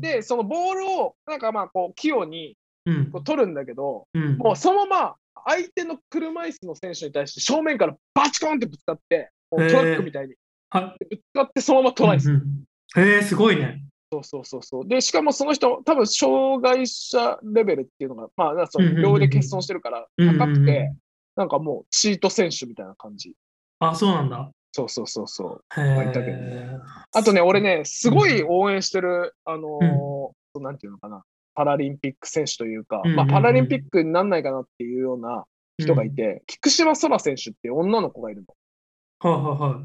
Speaker 1: で、そのボールを、なんかまあ、こう、器用に
Speaker 2: うん
Speaker 1: こう取るんだけど、
Speaker 2: うん
Speaker 1: もうそのまま、相手の車椅子の選手に対して正面からバチコーンってぶつかって、トラックみたいに
Speaker 2: は
Speaker 1: ぶつかってそのままトライする。
Speaker 2: うんうんへえ、すごいね。
Speaker 1: そうそうそうそう。で、しかもその人、多分障害者レベルっていうのが、まあ、その両腕欠損してるから高くて、なんかもうチート選手みたいな感じ。
Speaker 2: あ、そうなんだ。
Speaker 1: そうそうそうそう。
Speaker 2: へ
Speaker 1: いたけど
Speaker 2: え。
Speaker 1: あとね、俺ね、すごい応援してる、あのー
Speaker 2: う
Speaker 1: なんていうのかな、パラリンピック選手というか、
Speaker 2: うんうんうん
Speaker 1: まあ、パラリンピックになんないかなっていうような人がいて、菊島空選手って女の子がいるの。
Speaker 2: はいはいはい。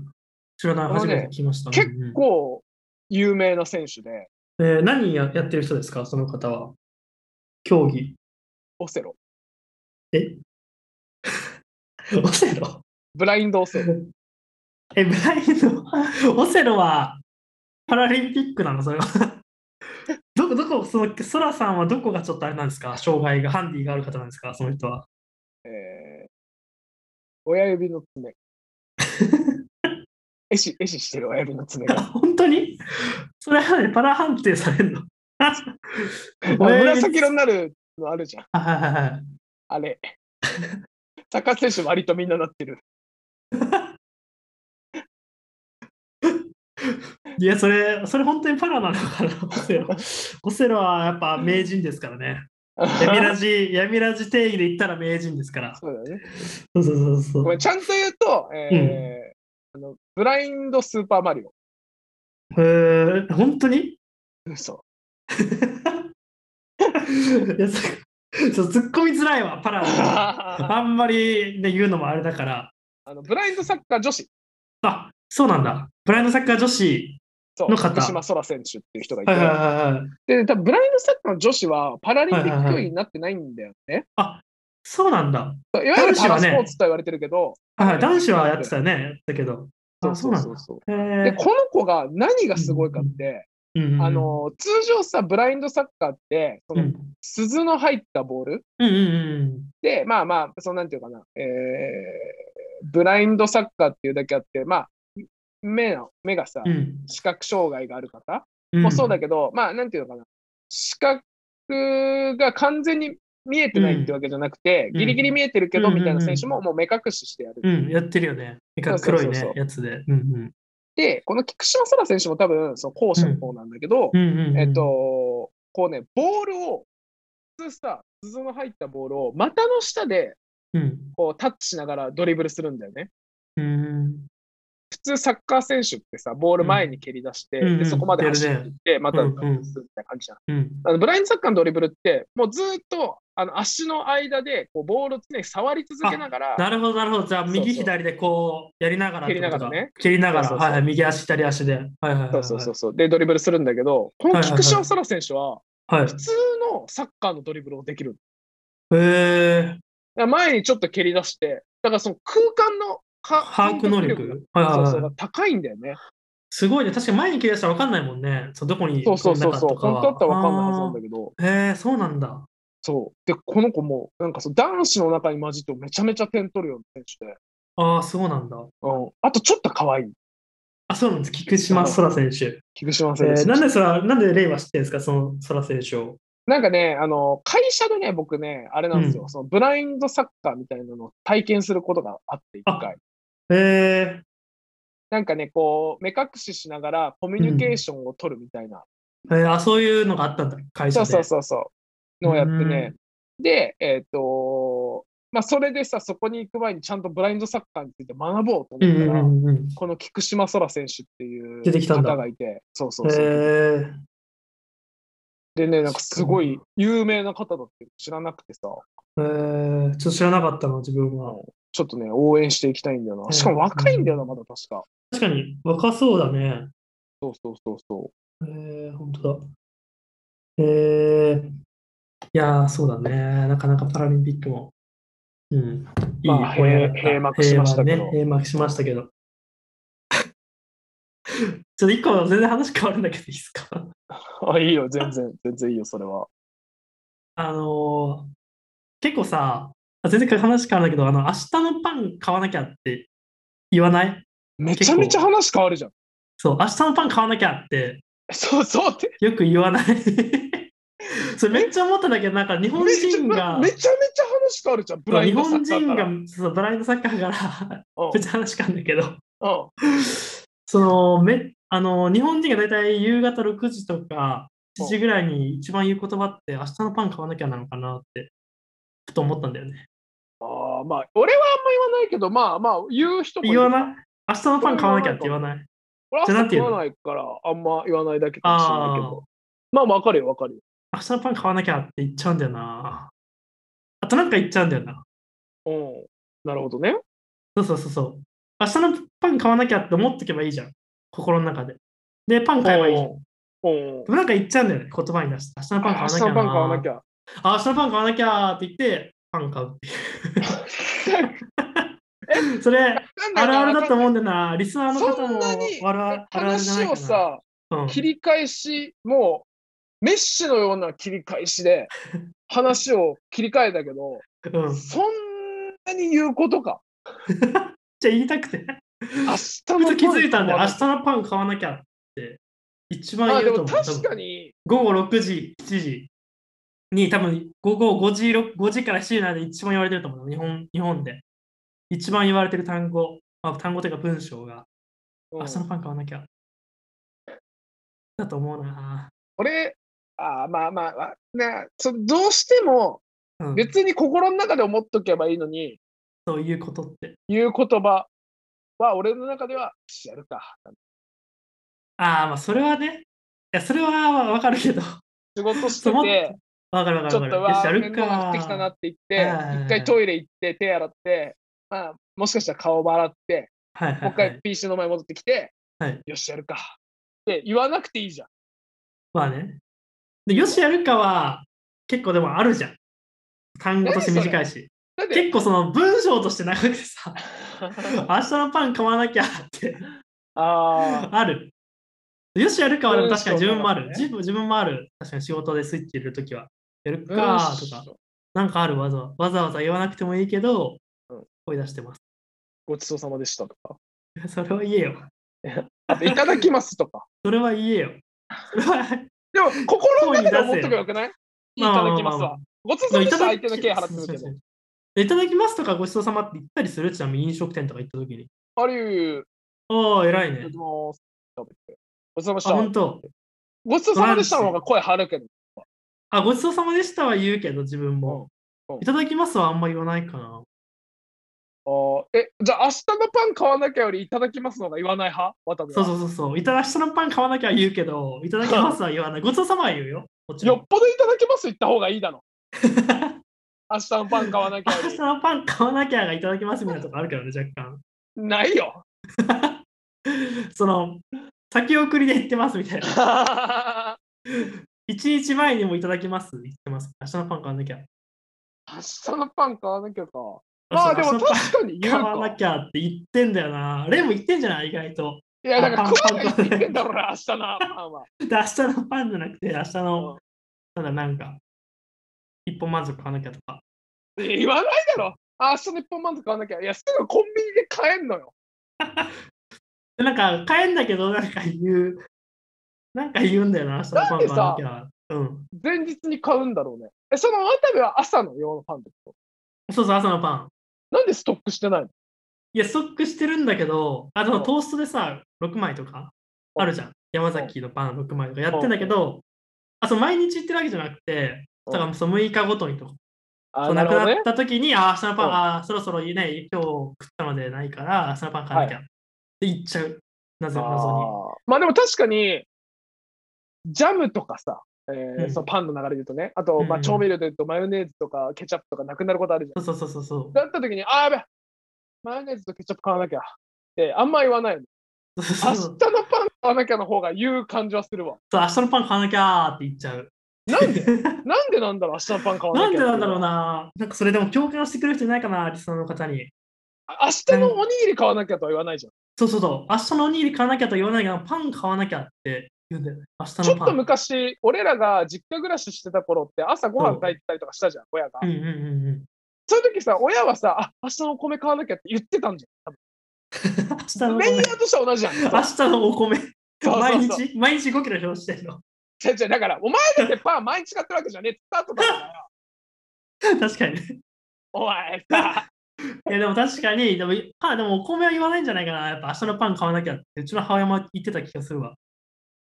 Speaker 2: 知らない、初めて聞きました。
Speaker 1: 結
Speaker 2: うんうん
Speaker 1: 構有名な選手で、
Speaker 2: えー何ややってる人ですか、その方は。競技。
Speaker 1: オセロ。
Speaker 2: え？オセロ？
Speaker 1: ブラインドオセロ。
Speaker 2: え、ブラインド、オセロはパラリンピックなの？それは。どこ、どこ、その、ソラさんはどこがちょっとあれなんですか？障害が、ハンディがある方なんですか？その人は。
Speaker 1: えー親指の爪。えし、えししてる親指の爪
Speaker 2: あ
Speaker 1: が。
Speaker 2: 本当に？それはね、パラ判定されるの
Speaker 1: 紫色になるのあるじゃん。
Speaker 2: あはいはいはい。
Speaker 1: あれ。サッカー選手割とみんななってる。
Speaker 2: いや、それ、それ本当にパラなのかな、オセロ。オセロはやっぱ名人ですからね。闇ラジ、闇ラジ定義で言ったら名人ですから。
Speaker 1: そうだよね。
Speaker 2: そうそうそうそう。
Speaker 1: ごめん、ちゃんと言うと、えーあのブラインドスーパーマリオ。
Speaker 2: へー本当に？
Speaker 1: 嘘。
Speaker 2: いやそそう突っ込みづらいわ、パラは。
Speaker 1: あ
Speaker 2: あんまり、ね、言うのもあれだから。
Speaker 1: のブラインドサッカー女子。
Speaker 2: あそうなんだ。ブラインドサッカー女子。
Speaker 1: そう、福島空選手っていう人がいて、
Speaker 2: はいはいはいはい。
Speaker 1: で、多分ブラインドサッカーの女子はパラリンピック競技になってないんだよね。
Speaker 2: そうなんだ。
Speaker 1: いわゆるパラ
Speaker 2: 男子はね
Speaker 1: スポーツと言われてるけど、
Speaker 2: はいはい、男子はやってたよね。だけど。
Speaker 1: そう
Speaker 2: あ、そう。
Speaker 1: そうそう。
Speaker 2: へ
Speaker 1: で、この子が何がすごいかって、
Speaker 2: うんうん
Speaker 1: あ、の、通常さ、ブラインドサッカーって、その
Speaker 2: うん、
Speaker 1: 鈴の入ったボール
Speaker 2: うんうんうん
Speaker 1: で、まあまあ、そのなんていうかな、えー、ブラインドサッカーっていうだけあって、まあ、目の、目がさ
Speaker 2: う、ん。
Speaker 1: 視覚障害がある方？
Speaker 2: うん
Speaker 1: もそうだけど、まあ、なんていうのかな、視覚が完全に見えてないってわけじゃなくて、
Speaker 2: うん
Speaker 1: ギリギリ見えてるけど、
Speaker 2: うん
Speaker 1: みたいな選手ももう目隠ししてやる。
Speaker 2: うん、やってるよね。黒いね、やつで。うんうん。
Speaker 1: で、この菊島空選手も多分、その後者の方なんだけど、
Speaker 2: うんうんうん
Speaker 1: えっ、と、こうね、ボールを、普通さ、鈴の入ったボールを股の下で
Speaker 2: うん。
Speaker 1: こうタッチしながらドリブルするんだよね。
Speaker 2: うん。
Speaker 1: 普通サッカー選手ってさ、ボール前に蹴り出して、
Speaker 2: うんうん
Speaker 1: でそこまで走っていって、またするみたいな感じじゃん。
Speaker 2: うん。
Speaker 1: あのブラインドサッカーのドリブルって、もうずーっとあの足の間でこうボールを常に触り続けながら、
Speaker 2: なるほど、なるほど。じゃあ、右左でこう、やりながら。
Speaker 1: 蹴りながらね
Speaker 2: 蹴りながら。はいはい。右足、左足で。はいはいはいはい。
Speaker 1: そうそうそうそう、でドリブルするんだけど、この菊島空選手は、
Speaker 2: はい
Speaker 1: 普。通のサッカーのドリブルをできる。
Speaker 2: へえ。
Speaker 1: だから前にちょっと蹴り出して、だからその空間のか
Speaker 2: 把握能
Speaker 1: 感
Speaker 2: 力。
Speaker 1: 高いんだよね。
Speaker 2: すごいね。確かに前に蹴り出したら分かんないもんね。そうどこに
Speaker 1: そうそうそうそう。本当だったら分かんないはずなんだけど、
Speaker 2: へえ、そうなんだ。
Speaker 1: そう。で、この子も、なんかそう男子の中に混じってめちゃめちゃ点取るような選手で、
Speaker 2: ああ、そうなんだ。
Speaker 1: うん、あとちょっと可愛い。
Speaker 2: あ、そうなんです。菊島空選手。
Speaker 1: 菊島
Speaker 2: え
Speaker 1: 選手。
Speaker 2: ー、なんでそら、なんで令和知ってるんですか、その空選手を。
Speaker 1: なんかね、あの、会社でね、僕ね、あれなんですよ、
Speaker 2: うん
Speaker 1: そのブラインドサッカーみたいなのを体験することがあって、一回。
Speaker 2: へえ
Speaker 1: なんかね、こう、目隠ししながらコミュニケーションを取るみたいな、
Speaker 2: えー、あ、そういうのがあったんだ、会社で。
Speaker 1: そうそうそうそう、のをやってね。で、えっ、と、まあ、それでさ、そこに行く前にちゃんとブラインドサッカーについて学ぼうと思
Speaker 2: うんう
Speaker 1: ったら、
Speaker 2: んうんうん。
Speaker 1: この菊島空選手っていう
Speaker 2: 出てきたんだ。
Speaker 1: 方がいて、そうそうそう。
Speaker 2: へえ
Speaker 1: でね、なんかすごい有名な方だって知らなくてさ、
Speaker 2: えー、ちょっと知らなかったな、自分は。
Speaker 1: ちょっとね、応援していきたいんだよな。しかも若いんだよな、まだ確か。
Speaker 2: 確かに、若そうだね。
Speaker 1: そうそうそうそう。
Speaker 2: えー、本当だ。えー、いやー、そうだね。なかなかパラリンピックも、うん、いい
Speaker 1: まあ閉幕しましたけど
Speaker 2: ね、閉幕しましたけど。ちょっと一個全然話変わるんだけどいいですか？
Speaker 1: あ、いいよ、全然、全然いいよ、それは。
Speaker 2: あのー結構さ、あ全然話変わるんだけど、あの、明日のパン買わなきゃって言わない？
Speaker 1: めちゃめちゃ話変わるじゃん。
Speaker 2: そう、明日のパン買わなきゃって
Speaker 1: そうそうって。
Speaker 2: よく言わない。それめっちゃ思ったんだけど、なんか日本人が、
Speaker 1: めちゃめちゃ話変わるじゃん、ブライ
Speaker 2: 日
Speaker 1: ンドサッ
Speaker 2: 本人
Speaker 1: カーから。
Speaker 2: がそうブラインドサッカーから
Speaker 1: うん
Speaker 2: めっちゃ話変わるんだけど、
Speaker 1: うん
Speaker 2: そのめあの日本人が大体夕方6時とか7時ぐらいに一番言う言葉って、明日のパン買わなきゃなのかなって、ふと思ったんだよね。
Speaker 1: ああ、まあ、俺はあんま言わないけど、まあまあ、言う人も
Speaker 2: 言わない？明日のパン買わなきゃって言わない？
Speaker 1: 俺は
Speaker 2: じゃあなんて言
Speaker 1: わないから、あんま言わないだけかもしれないけど。まあ、わかるよ、わかるよ。
Speaker 2: 明日のパン買わなきゃって言っちゃうんだよな。あとなんか言っちゃうんだよな。
Speaker 1: うん。なるほどね。
Speaker 2: そうそうそうそう。明日のパン買わなきゃって思っとけばいいじゃん。心の中で。で、パン買えばいいじゃん。でもなんか言っちゃうんだよね、言葉に出して。明日のパン買わなきゃな。
Speaker 1: 明日のパン買わなきゃ。
Speaker 2: あ、明日のパン買わなきゃって言って、パン買うっていう。それ、あるあるだと思うんだよな。リスナーの方もあるある
Speaker 1: 話。をさ、
Speaker 2: うん、
Speaker 1: 切り返し、もう、メッシのような切り返しで、話を切り替えたけど、
Speaker 2: うん、
Speaker 1: そんなに言うことか。
Speaker 2: じゃあ言いたくて。
Speaker 1: 明日の
Speaker 2: 気づいたんで、明
Speaker 1: あ
Speaker 2: 日のパン買わなきゃって、一番言うと思う。
Speaker 1: 確かに、
Speaker 2: 午後6時、7時に多分午後5時 ,6 5時から7時の間で一番言われてると思う。日本日本で。一番言われてる単語、まあ、単語というか文章が、
Speaker 1: うん
Speaker 2: 明日のパン買わなきゃ。だと思うな。
Speaker 1: 俺、あーまあまあまあ、ね、そどうしても
Speaker 2: うん、
Speaker 1: 別に心の中で思っとけばいいのに、
Speaker 2: そういうことって。
Speaker 1: 言う言葉は俺の中では、やるか。
Speaker 2: ああ、まあそれはね。いや、それはわかるけど。
Speaker 1: 仕事してて、
Speaker 2: わかるわかる。
Speaker 1: ちょっと
Speaker 2: よし、やる
Speaker 1: わ面倒が降ってきたな
Speaker 2: か。
Speaker 1: って言って、
Speaker 2: はいはいはい
Speaker 1: 一回トイレ行って、手洗って、まあ、もしかしたら顔を洗って、
Speaker 2: はいはい、
Speaker 1: もう一回
Speaker 2: はい。
Speaker 1: PC の前戻ってきて、
Speaker 2: はい
Speaker 1: よし、やるか。って言わなくていいじゃん。
Speaker 2: まあね。で、よし、やるかは、結構でもあるじゃん。単語として短いし。結構その文章として長くてさ、明日のパン買わなきゃって
Speaker 1: あ
Speaker 2: ある。よし、やるかはでも確かに自分もある。
Speaker 1: 文章
Speaker 2: 自分自分もある。確かに仕事でスイッチ入れるときは。やる
Speaker 1: あ、
Speaker 2: かとか、なんかあるわざわざわざわざ言わなくてもいいけど
Speaker 1: うん、
Speaker 2: 声出してます。
Speaker 1: ごちそうさまでしたとか。
Speaker 2: それは言えよ。
Speaker 1: あと、いただきますとか。
Speaker 2: それは言えよ。それは、
Speaker 1: でも、心の中で思っとけばよくない？い
Speaker 2: まあ
Speaker 1: ただきますわ。ごちそうさまでした相手の敬払ってるけど。
Speaker 2: いただきますとかごちそうさまって言ったりするちなみに飲食店とか行ったときに。
Speaker 1: あり
Speaker 2: ああ、偉いね
Speaker 1: ごちそうさ
Speaker 2: あ、
Speaker 1: までした。
Speaker 2: 本当。
Speaker 1: ごちそうさまでしたの方が声張るけど。
Speaker 2: あ、ごちそうさまでしたは言うけど、自分も。いただきますはあんま言わないかな。
Speaker 1: あーえ、じゃあ明日のパン買わなきゃよりいただきますの方が言わない派？渡
Speaker 2: そうそうそうそう。いただきのパン買わなきゃ言うけど、いただきますは言わない。ごちそうさまは言うよ。
Speaker 1: よっ。ぽどいただきます言った方がいいだろ。明日のパン買わなきゃよ
Speaker 2: 明日のパン買わなきゃがいただきますみたいなとこあるけどね、若干。
Speaker 1: り。ないよ。
Speaker 2: その、先送りで言ってますみたいな。一日前にもいただきます？言ってます。明日のパン買わなきゃ。
Speaker 1: 明日のパン買わなきゃか。まあでも確かに言う
Speaker 2: 買わな
Speaker 1: か。
Speaker 2: きゃって言ってんだよな。レイも言ってんじゃない？意外と。
Speaker 1: いや、だから食わないって言ってんだろうな、明日のパンは。
Speaker 2: で、明日のパンじゃなくて、明日
Speaker 1: うん
Speaker 2: の、ただなんか、一本満足買わなきゃとか。
Speaker 1: 言わないだろ。あ明日の一本満足買わなきゃ。いや、すぐコンビニで買えんのよ。
Speaker 2: でなんか、買えんだけど、なんか言う、なんか言うんだよな、明日のパン買わなきゃ。うん。
Speaker 1: 前日に買うんだろうね。え、その渡部は朝の用のパンってこと
Speaker 2: そうそう、朝のパン。
Speaker 1: なんでストックしてないの？
Speaker 2: いや、ストックしてるんだけど、あの
Speaker 1: うん
Speaker 2: トーストでさ、6枚とかあるじゃん。山崎のパン6枚とかやってんだけど、あ、そう、毎日行ってるわけじゃなくて、
Speaker 1: うん
Speaker 2: だからそう6日ごとにとか、
Speaker 1: あ
Speaker 2: そうなくなっ。た時に、あ、明日のパン、
Speaker 1: うん
Speaker 2: あ、そろそろね、今日食ったのでないから、明日のパン買わなきゃ。って言っちゃう。なぜ謎に。
Speaker 1: まあでも確かに、ジャムとかさ、えー
Speaker 2: うん
Speaker 1: そのパンの流れで言うとね、あと、まあ、
Speaker 2: うん
Speaker 1: 調味料で言うとマヨネーズとかケチャップとかなくなることあるじゃん。
Speaker 2: そうそうそうそう
Speaker 1: だった時に、あーやべえマヨネーズとケチャップ買わなきゃ。ってあんま言わないの。明日のパン買わなきゃの方が言う感じはするわ。
Speaker 2: そう明日のパン買わなきゃーって言っちゃう。
Speaker 1: なんで？なんでなんだろう、明日のパン買わなきゃ
Speaker 2: なんでなんだろうな。なんかそれでも共感してくれる人いないかな、リスナーの方に。
Speaker 1: 明日のおにぎり買わなきゃとは言わないじゃん。
Speaker 2: そうそうそう。明日のおにぎり買わなきゃと言わないけど、パン買わなきゃって言うんだよね。明日
Speaker 1: ちょっと。昔、俺らが実家暮らししてた頃って朝ご飯炊いてたりとかしたじゃん、親が
Speaker 2: うん。うんうんうん。
Speaker 1: そういう時さ、親はさ、あ、明日のお米買わなきゃって言ってたんじゃん。
Speaker 2: 明日のお米
Speaker 1: レイヤ。ーとしては同じじゃん。
Speaker 2: 明日のお米。毎日毎日5キロ消費してるの。
Speaker 1: 違う違うだから、お前だってパン毎日買ってるわけじゃねえってスタートだか。
Speaker 2: 確かにね。
Speaker 1: お前さ、
Speaker 2: いやでも確かに、でもパンでもお米は言わないんじゃないかな。やっぱ明日のパン買わなきゃって、うちの母親も言ってた気がするわ。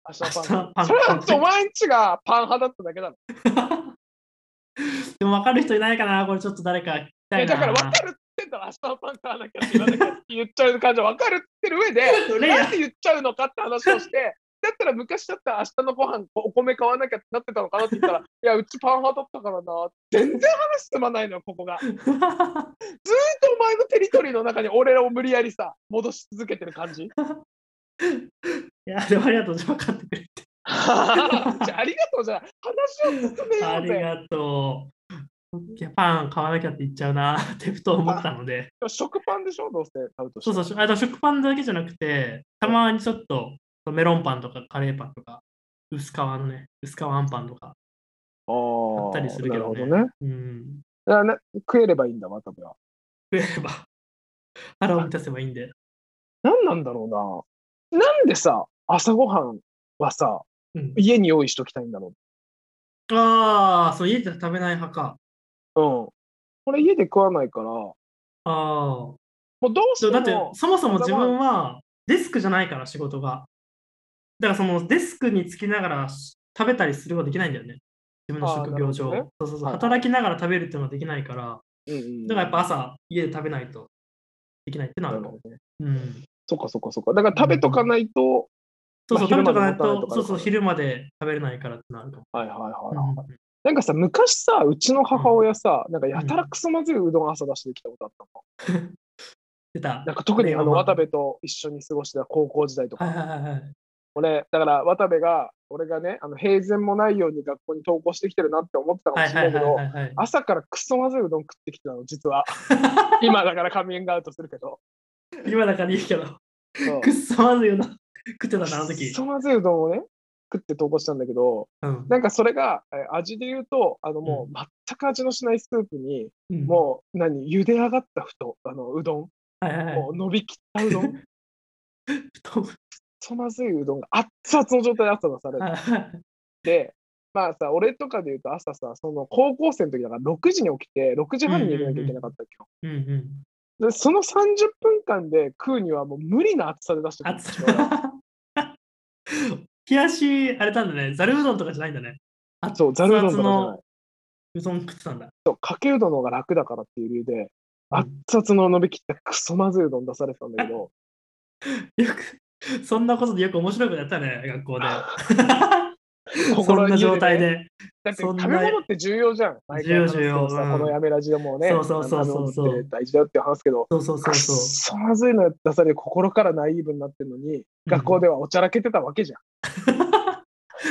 Speaker 2: パン。
Speaker 1: それはお前んちがパン派だっただけだろ。
Speaker 2: でも分かる人いないかなこれちょっと誰か聞きたいな。
Speaker 1: いやだから分かるって言ったら明日のパン買わなきゃって言わなきゃって言っちゃう感じは分かるってる上で、なんで言っちゃうのかって話をして、だったら昔だったら明日のご飯お米買わなきゃってなってたのかなって言ったら、いや、うちパン派だったからな。全然話進まないのよ、ここが。ずーっとお前のテリトリーの中に俺らを無理やりさ、戻し続けてる感じ。
Speaker 2: いや、でもありがとう。分かってくれて。
Speaker 1: じゃあありがとうじゃ。話を進めようぜ。
Speaker 2: ありがとう。いやパン買わなきゃって言っちゃうなってふと思ったので。
Speaker 1: 食パンでしょ、どうせ買うとして
Speaker 2: そうそう、あと食パンだけじゃなくて、たまにちょっとメロンパンとかカレーパンとか、薄皮のね、薄皮あんパンとか、
Speaker 1: あ
Speaker 2: あったりするけどね
Speaker 1: なるほどね。
Speaker 2: うん、
Speaker 1: 食えればいいんだ、渡部は。
Speaker 2: 食えれば腹を満たせばいいんで。
Speaker 1: 何なんだろうな。なんでさ、朝ごはんはさ、
Speaker 2: うん、
Speaker 1: 家に用意しときたいんだろ
Speaker 2: ああ、そう、家で食べない派か。
Speaker 1: う。うん。これ家で食わないから、も
Speaker 2: ああ。
Speaker 1: うどうして
Speaker 2: だって
Speaker 1: も、
Speaker 2: そもそも自分はデスクじゃないから仕事が。だからそのデスクにつきながらし食べたりすることできないんだよね。自分の職業上。
Speaker 1: ね
Speaker 2: そうそうそう。
Speaker 1: はい
Speaker 2: 働きながら食べるっていうのはできないから、
Speaker 1: うんうん、
Speaker 2: だからやっぱ朝家で食べないとできないっていうのはあるかも。
Speaker 1: ね。
Speaker 2: うん。
Speaker 1: そっかそっかそっか。だから食べとかないと、
Speaker 2: そうそう、
Speaker 1: まあ
Speaker 2: 食べとかないと、そうそう、昼まで食べれないからってのはあるかも。
Speaker 1: はいはいはい、
Speaker 2: うん
Speaker 1: はいなんかさ、昔さ、うちの母親さ、なんかやたらくそまずいうどん朝出してきたことあったの。
Speaker 2: 出た。
Speaker 1: なんか特にあの
Speaker 2: まあ
Speaker 1: 渡部と一緒に過ごしてた高校時代とか、
Speaker 2: はいはいはいはい。
Speaker 1: 俺、だから渡部が、俺がね、あの平然もないように学校に登校してきてるなって思ってたかもしれないけど。朝からくそまずいうどん食ってきてたの、実は。今だからカミングアウトするけど。
Speaker 2: 今だからいいけど、くっそまずいよな。食ってたな、あの時。
Speaker 1: くっ。そまずいうどんをね、食って登校したんだけど、
Speaker 2: うん。
Speaker 1: なんかそれがえー味で言うと、あのもう全く味のしないスープに、
Speaker 2: うん。
Speaker 1: もう何、茹で上がった太あのうどん、
Speaker 2: はいはいはい。
Speaker 1: もう伸びきったうどん、
Speaker 2: と
Speaker 1: そまずいうどんが熱々の状態で朝出され
Speaker 2: はいはい。
Speaker 1: て、まあさ、俺とかで言うと朝さ、その高校生の時だから6時に起きて、6時半に寝なきゃいけなかったっけよ。
Speaker 2: うんうん。
Speaker 1: でその30分間で食うにはもう無理な厚さで出してくるんですよ。
Speaker 2: 冷やし、あれなんだね、ざるうどんとかじゃないんだね。あ
Speaker 1: そう、ざるうどんとかじゃない
Speaker 2: の。うどん食ってたんだ。
Speaker 1: そうかけうどんの方が楽だからっていう理由で、
Speaker 2: うん
Speaker 1: 熱々の伸びきったクソまずいうどん出されてたんだけど、
Speaker 2: よく、そんなことでよく面白いことやったね、学校で。そんな状態。で。
Speaker 1: だって食べ物って重要じゃん。
Speaker 2: 重要重要うん
Speaker 1: このやめラジオもね、
Speaker 2: そうそうそうそう
Speaker 1: 大事だよって話すけど、
Speaker 2: そうそうそうそう。
Speaker 1: そまずいの出されて心からナイーブになってるのに、学校ではおちゃらけてたわけじゃん。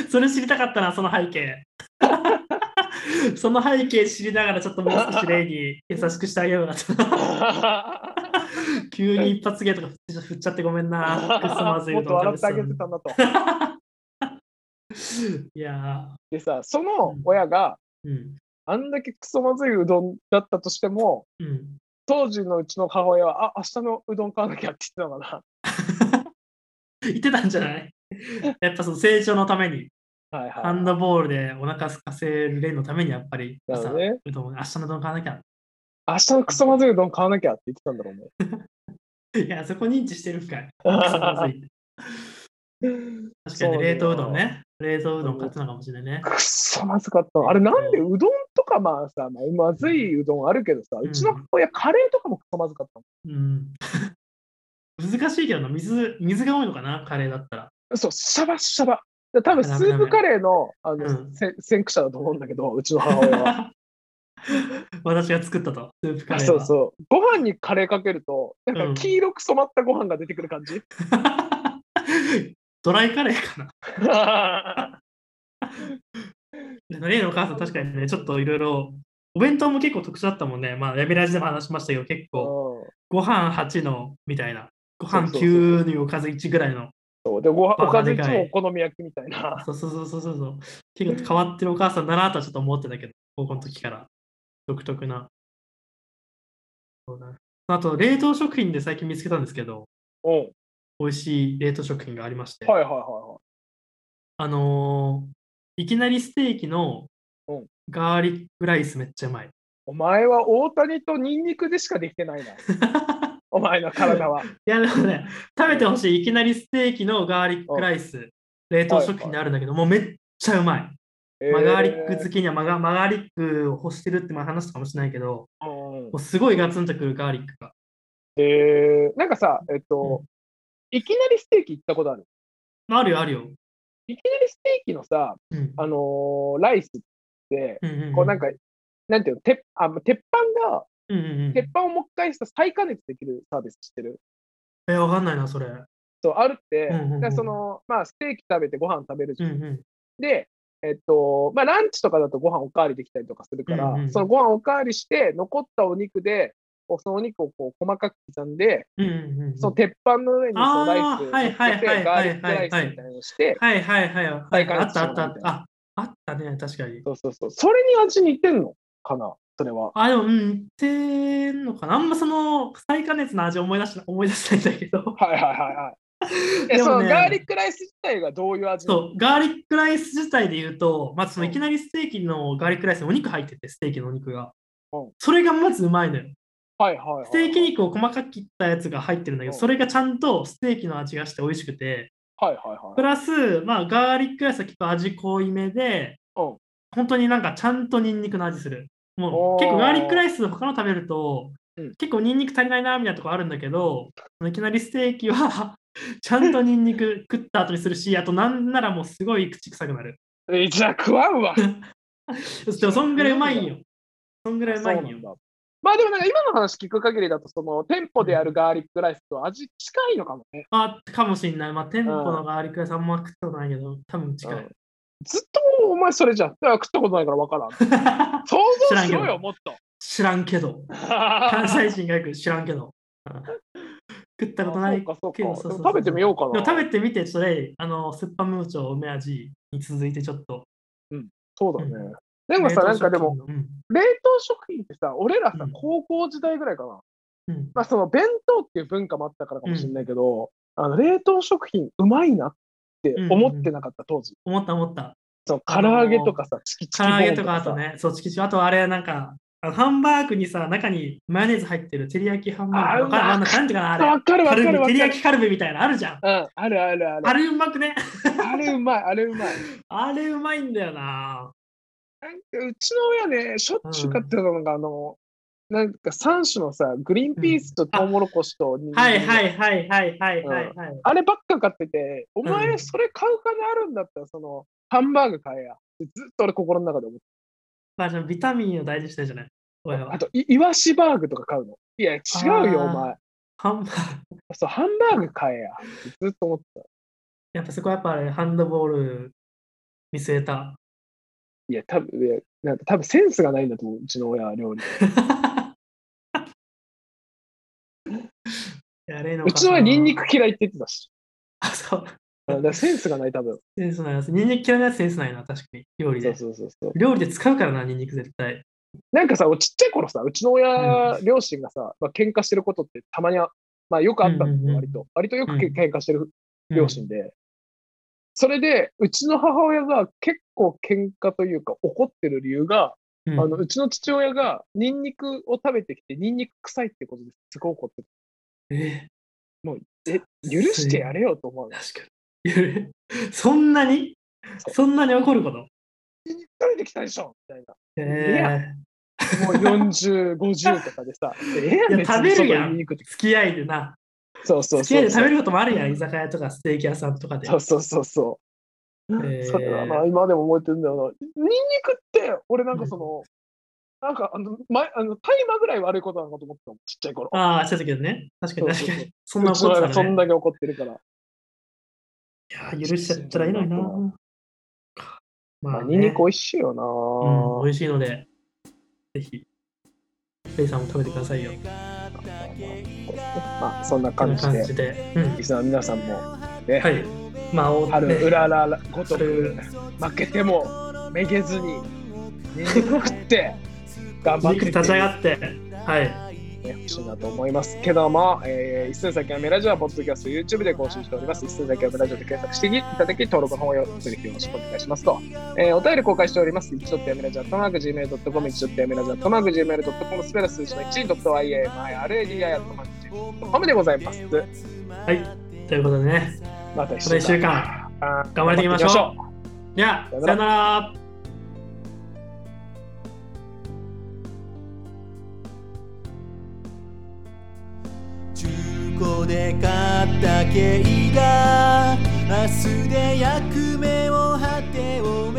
Speaker 2: それ知りたかったな、その背景。その背景知りながらちょっともう少しレイに優しくしてあげようかと。急に一発芸とか振っちゃってごめんな。くっそまずい
Speaker 1: もっと笑ってあげ
Speaker 2: て
Speaker 1: てたんだと。
Speaker 2: いや
Speaker 1: でさ、その親が
Speaker 2: ー、うん。
Speaker 1: あんだけクソまずいうどんだったとしても、
Speaker 2: うん。
Speaker 1: 当時のうちの母親は、あ、明日のうどん買わなきゃって言ってたのか
Speaker 2: 言ってたんじゃない？やっぱその成長のために、
Speaker 1: な。はいはい。
Speaker 2: ハンドボールでお腹空かせるレイのためにやっぱり朝、
Speaker 1: ね
Speaker 2: うどん、明日のうどん買わなきゃ。
Speaker 1: 明日のクソまずいうどん買わなきゃって言ってたんだろうね。
Speaker 2: いや、そこ認知してるんかい。確かに冷凍うどんね。冷凍うどん買ってかもしれないね。
Speaker 1: くっそまずかったの。あれなんでうどんとかまあさ、まあ、まずいうどんあるけどさ、うちの母親カレーとかもくそまずかった
Speaker 2: うん。難しいけどな、水、水が多いのかな、カレーだったら。
Speaker 1: の。そう、シャバシャバ。で多分スープカレーのあの、
Speaker 2: うん
Speaker 1: せ先駆者だと思うんだけど、うちの母親は。
Speaker 2: 私が作ったと、スープカレーは。
Speaker 1: そうそう。ご飯にカレーかけると、なん
Speaker 2: うん
Speaker 1: か黄色く染まったご飯が出てくる感じ。
Speaker 2: ドライカレーかな。例のお母さん、確かにね、ちょっといろいろ、お弁当も結構特殊だったもんね。まあ、ヤミラジでも話しましたけど、結構、ご飯8のみたいな。ご飯9におかず1ぐらいの。
Speaker 1: そうでごおかずいつもお好み焼きみたいな。
Speaker 2: そうそうそうそうそう。結構変わってるお母さんだなとはちょっと思ってたけど、高校の時から。独特な。そうだあと、冷凍食品で最近見つけたんですけど、
Speaker 1: うん、
Speaker 2: 美味しい冷凍食品がありまして、
Speaker 1: はいはいはいはい。
Speaker 2: あのーいきなりステーキの
Speaker 1: うん
Speaker 2: ガーリックライスめっちゃうまい。
Speaker 1: お前は大谷とニンニクでしかできてないな。お前の体は。
Speaker 2: いや、でもね、食べてほしいいきなりステーキのガーリックライス、冷凍食品であるんだけど、もうめっちゃうまい。まあ、ガーリック好きにはマガマガーリックを欲してるってまあ話したかもしれないけど、
Speaker 1: えーうん
Speaker 2: もうすごいガツンとくるガーリックが。
Speaker 1: えーなんかさ、えっと、
Speaker 2: うん
Speaker 1: いきなりステーキ行ったことある？
Speaker 2: あるよ、あるよ。
Speaker 1: いきなりステーキのさ、
Speaker 2: うん。
Speaker 1: あのーライスって、
Speaker 2: うんうんうん
Speaker 1: こうなんか、なんていうの、鉄あ鉄板が、
Speaker 2: うんうんうん。
Speaker 1: 鉄板をもう一回さ、再加熱できるサービス知ってる？
Speaker 2: え、わかんないな、それ。
Speaker 1: そう、あるって、
Speaker 2: うんうんうん
Speaker 1: でその、まあ、ステーキ食べてご飯食べるじゃん。
Speaker 2: うんうん。
Speaker 1: で、えっと、まあ、ランチとかだとご飯おかわりできたりとかするから、
Speaker 2: うんうん
Speaker 1: そのご飯おかわりして、残ったお肉で、そのお肉をこう細かく刻んで、
Speaker 2: うんうんうん。
Speaker 1: その鉄板の上にそのライスを
Speaker 2: あーはいはいはい
Speaker 1: 乗っけてガーリック
Speaker 2: はいはいはい
Speaker 1: ライスみたいなのをして、
Speaker 2: はいはいはい。はい、あったあったあった。あ、あったね、確かに。
Speaker 1: そうそうそう。それに味似てんのかなそれは。
Speaker 2: あ、でも、うん、似てんのかなあんまその再加熱の味思い出し 思い出せないんだけど。
Speaker 1: はいはいはいはい。え
Speaker 2: でもね
Speaker 1: そのガーリックライス自体がどういう味？
Speaker 2: そう、ガーリックライス自体で言うと、まずその
Speaker 1: うん
Speaker 2: いきなりステーキのガーリックライスにお肉入ってて、ステーキのお肉が
Speaker 1: うん。
Speaker 2: それがまずうまいのよ。
Speaker 1: はいはいはい。
Speaker 2: ステーキ肉を細かく切ったやつが入ってるんだけど、
Speaker 1: うん
Speaker 2: それがちゃんとステーキの味がして美味しくて、
Speaker 1: はいはいはい。
Speaker 2: プラス、まあ、ガーリックライスは結構味濃いめで、
Speaker 1: うん
Speaker 2: 本当になんかちゃんとニンニクの味する。もう結構ガーリックライス他の食べると、
Speaker 1: うん
Speaker 2: 結構ニンニク足りないなみたいなとこあるんだけど、いきなりステーキは ちゃんとニンニク食った後にするし、あとなんならもうすごい口臭くなる。
Speaker 1: えじゃあ食わんわ。
Speaker 2: でもそんぐらいうまいんよ。そんぐらいうまいんよ。
Speaker 1: まあでもなんか今の話聞く限りだと、その店舗であるガーリックライスと味近いのかもね。
Speaker 2: あ、かもしんない。まあ、店舗のガーリックライスあんま食ったことないけど、多分近い。
Speaker 1: うんずっとお前それじゃん。だから食ったことないから分からん。想像しろよ、もっと。
Speaker 2: 知らんけど。関西人がよく知らんけど。食ったことないけど
Speaker 1: 食べてみようかな
Speaker 2: 食べてみて、それ、あの、スッパムーチョ梅味に続いてちょっと。
Speaker 1: そうだね。
Speaker 2: う
Speaker 1: でもさ、なんかでも、冷凍食品ってさ、俺らさ
Speaker 2: うん、
Speaker 1: 高校時代ぐらいかな。
Speaker 2: うん
Speaker 1: まあその弁当っていう文化もあったからかもしれないけど、あの冷凍食品うまいなって思ってなかった、当時。
Speaker 2: 思った思った。
Speaker 1: その唐揚げとかさ、チキチキ
Speaker 2: 唐揚げとかあ
Speaker 1: さ
Speaker 2: とね、そう、チキチキ、あとあれ、なんか、ハンバーグにさ、中にマヨネーズ入ってる照り焼きハンバーグ。わかんなんてかな、あれ。
Speaker 1: わかるわかる。
Speaker 2: 照り焼きカルビみたいなのあるじゃん。
Speaker 1: うん、あるあるある。
Speaker 2: あれうまくね。
Speaker 1: あれうまい、あれうまい。
Speaker 2: あれうまいんだよな。
Speaker 1: うちの親ね、しょっちゅう買ってたのが、あの、なんか3種のさ、グリーンピースとトウモロコシとニンニク
Speaker 2: はいはいはいはいはいはいはい。
Speaker 1: あればっか買ってて、お
Speaker 2: う
Speaker 1: 前
Speaker 2: ん
Speaker 1: それ買う金あるんだったら、その、ハンバーグ買えや。ずっと俺心の中で思って
Speaker 2: まあ、じゃあビタミンを大事にしてるじゃない？親は
Speaker 1: たあ。と、いイワシバーグとか買うの。いや、違うよ、お前。
Speaker 2: ハンバーグ。
Speaker 1: そう、ハンバーグ買えや。ずっと思ってた。
Speaker 2: やっぱそこはやっぱハンドボール見据えた。
Speaker 1: いや、多分いやなんか多分センスがないんだと思う、うちの親は料理。
Speaker 2: やれの
Speaker 1: うちの親、ニンニク嫌いって言ってたし。
Speaker 2: あ、そう。
Speaker 1: だからセンスがない、多分。
Speaker 2: センスないやつ。ニンニク嫌いなやつセンスないな、確かに。料理で
Speaker 1: そう。そうそうそう。
Speaker 2: 料理で使うからな、ニンニク絶対。
Speaker 1: なんかさ、俺ちっちゃい頃さ、うちの親、両親がさ、まあ、喧嘩してることってたまには、まあよくあったんよ、割と。割とよく喧嘩してる
Speaker 2: うん
Speaker 1: 両親で。それで、うちの母親が結構喧嘩というか怒ってる理由が、
Speaker 2: うん。
Speaker 1: あのうちの父親がニンニクを食べてきて、ニンニク臭いってことです。ごい怒って
Speaker 2: え
Speaker 1: て、え、許してやれよと思う。の。
Speaker 2: 確かに。そんなに？
Speaker 1: そ
Speaker 2: んなに怒ること？
Speaker 1: ニンニク食べてきたでしょ！みたいな。
Speaker 2: え
Speaker 1: や。
Speaker 2: ー
Speaker 1: もう40、50とかでさ、ええやん
Speaker 2: いや
Speaker 1: 別に
Speaker 2: 食べるやん。
Speaker 1: そのニンニクって。
Speaker 2: 付き合いでな。
Speaker 1: そうそうそう
Speaker 2: で食べることもあるやん、居酒屋とかステーキ屋さんとかで。
Speaker 1: そうそうそうそう。
Speaker 2: えー
Speaker 1: それはな、今でも覚えてるんだよな。ニンニクって、俺なんかその、なんかあの、ま、あの大麻ぐらい悪いことなのかと思ってたもん、ちっちゃい頃。
Speaker 2: ああ、したけどね。確かに
Speaker 1: そうそうそう
Speaker 2: 確かに。そんな
Speaker 1: うちの親が
Speaker 2: 怒ってたらね。
Speaker 1: そんだけ怒ってるから。
Speaker 2: いや、許しちゃったらいいのにな。
Speaker 1: まあ、
Speaker 2: ね
Speaker 1: ニンニク美味しいよな、
Speaker 2: うん、美味しいので、ぜひ、レイさんも食べてくださいよ。
Speaker 1: まあ、そんな感じで、
Speaker 2: じで。うん。
Speaker 1: リスナーの皆さんも、ね、
Speaker 2: はい。まあ、お
Speaker 1: 春
Speaker 2: ね
Speaker 1: うらららごと
Speaker 2: 春
Speaker 1: く負けてもめげずに、ニンニク食って、頑張って
Speaker 2: 肉立ち上がって、はい。
Speaker 1: ね、欲しいなと思いますけども、えー、一寸先はメラジオはポッドキャスト、YouTube で更新しております。一寸先はメラジオで検索していただき、登録の方をぜひよろしくお願いしますと。えー、お便り公開しております。一ドットやメラジオトマーク Gmail.com、一ドットやメラジオトマーク Gmail.com、スペル数字の1、ドットマーク Gmail.com でございます。
Speaker 2: はい。ということでね、
Speaker 1: また一
Speaker 2: また1週間、
Speaker 1: 間
Speaker 2: 頑張っていきましょう
Speaker 1: 頑張っていきま
Speaker 2: じゃあ、
Speaker 1: さよなら
Speaker 3: こ。で買った軽が明日で役目を果てを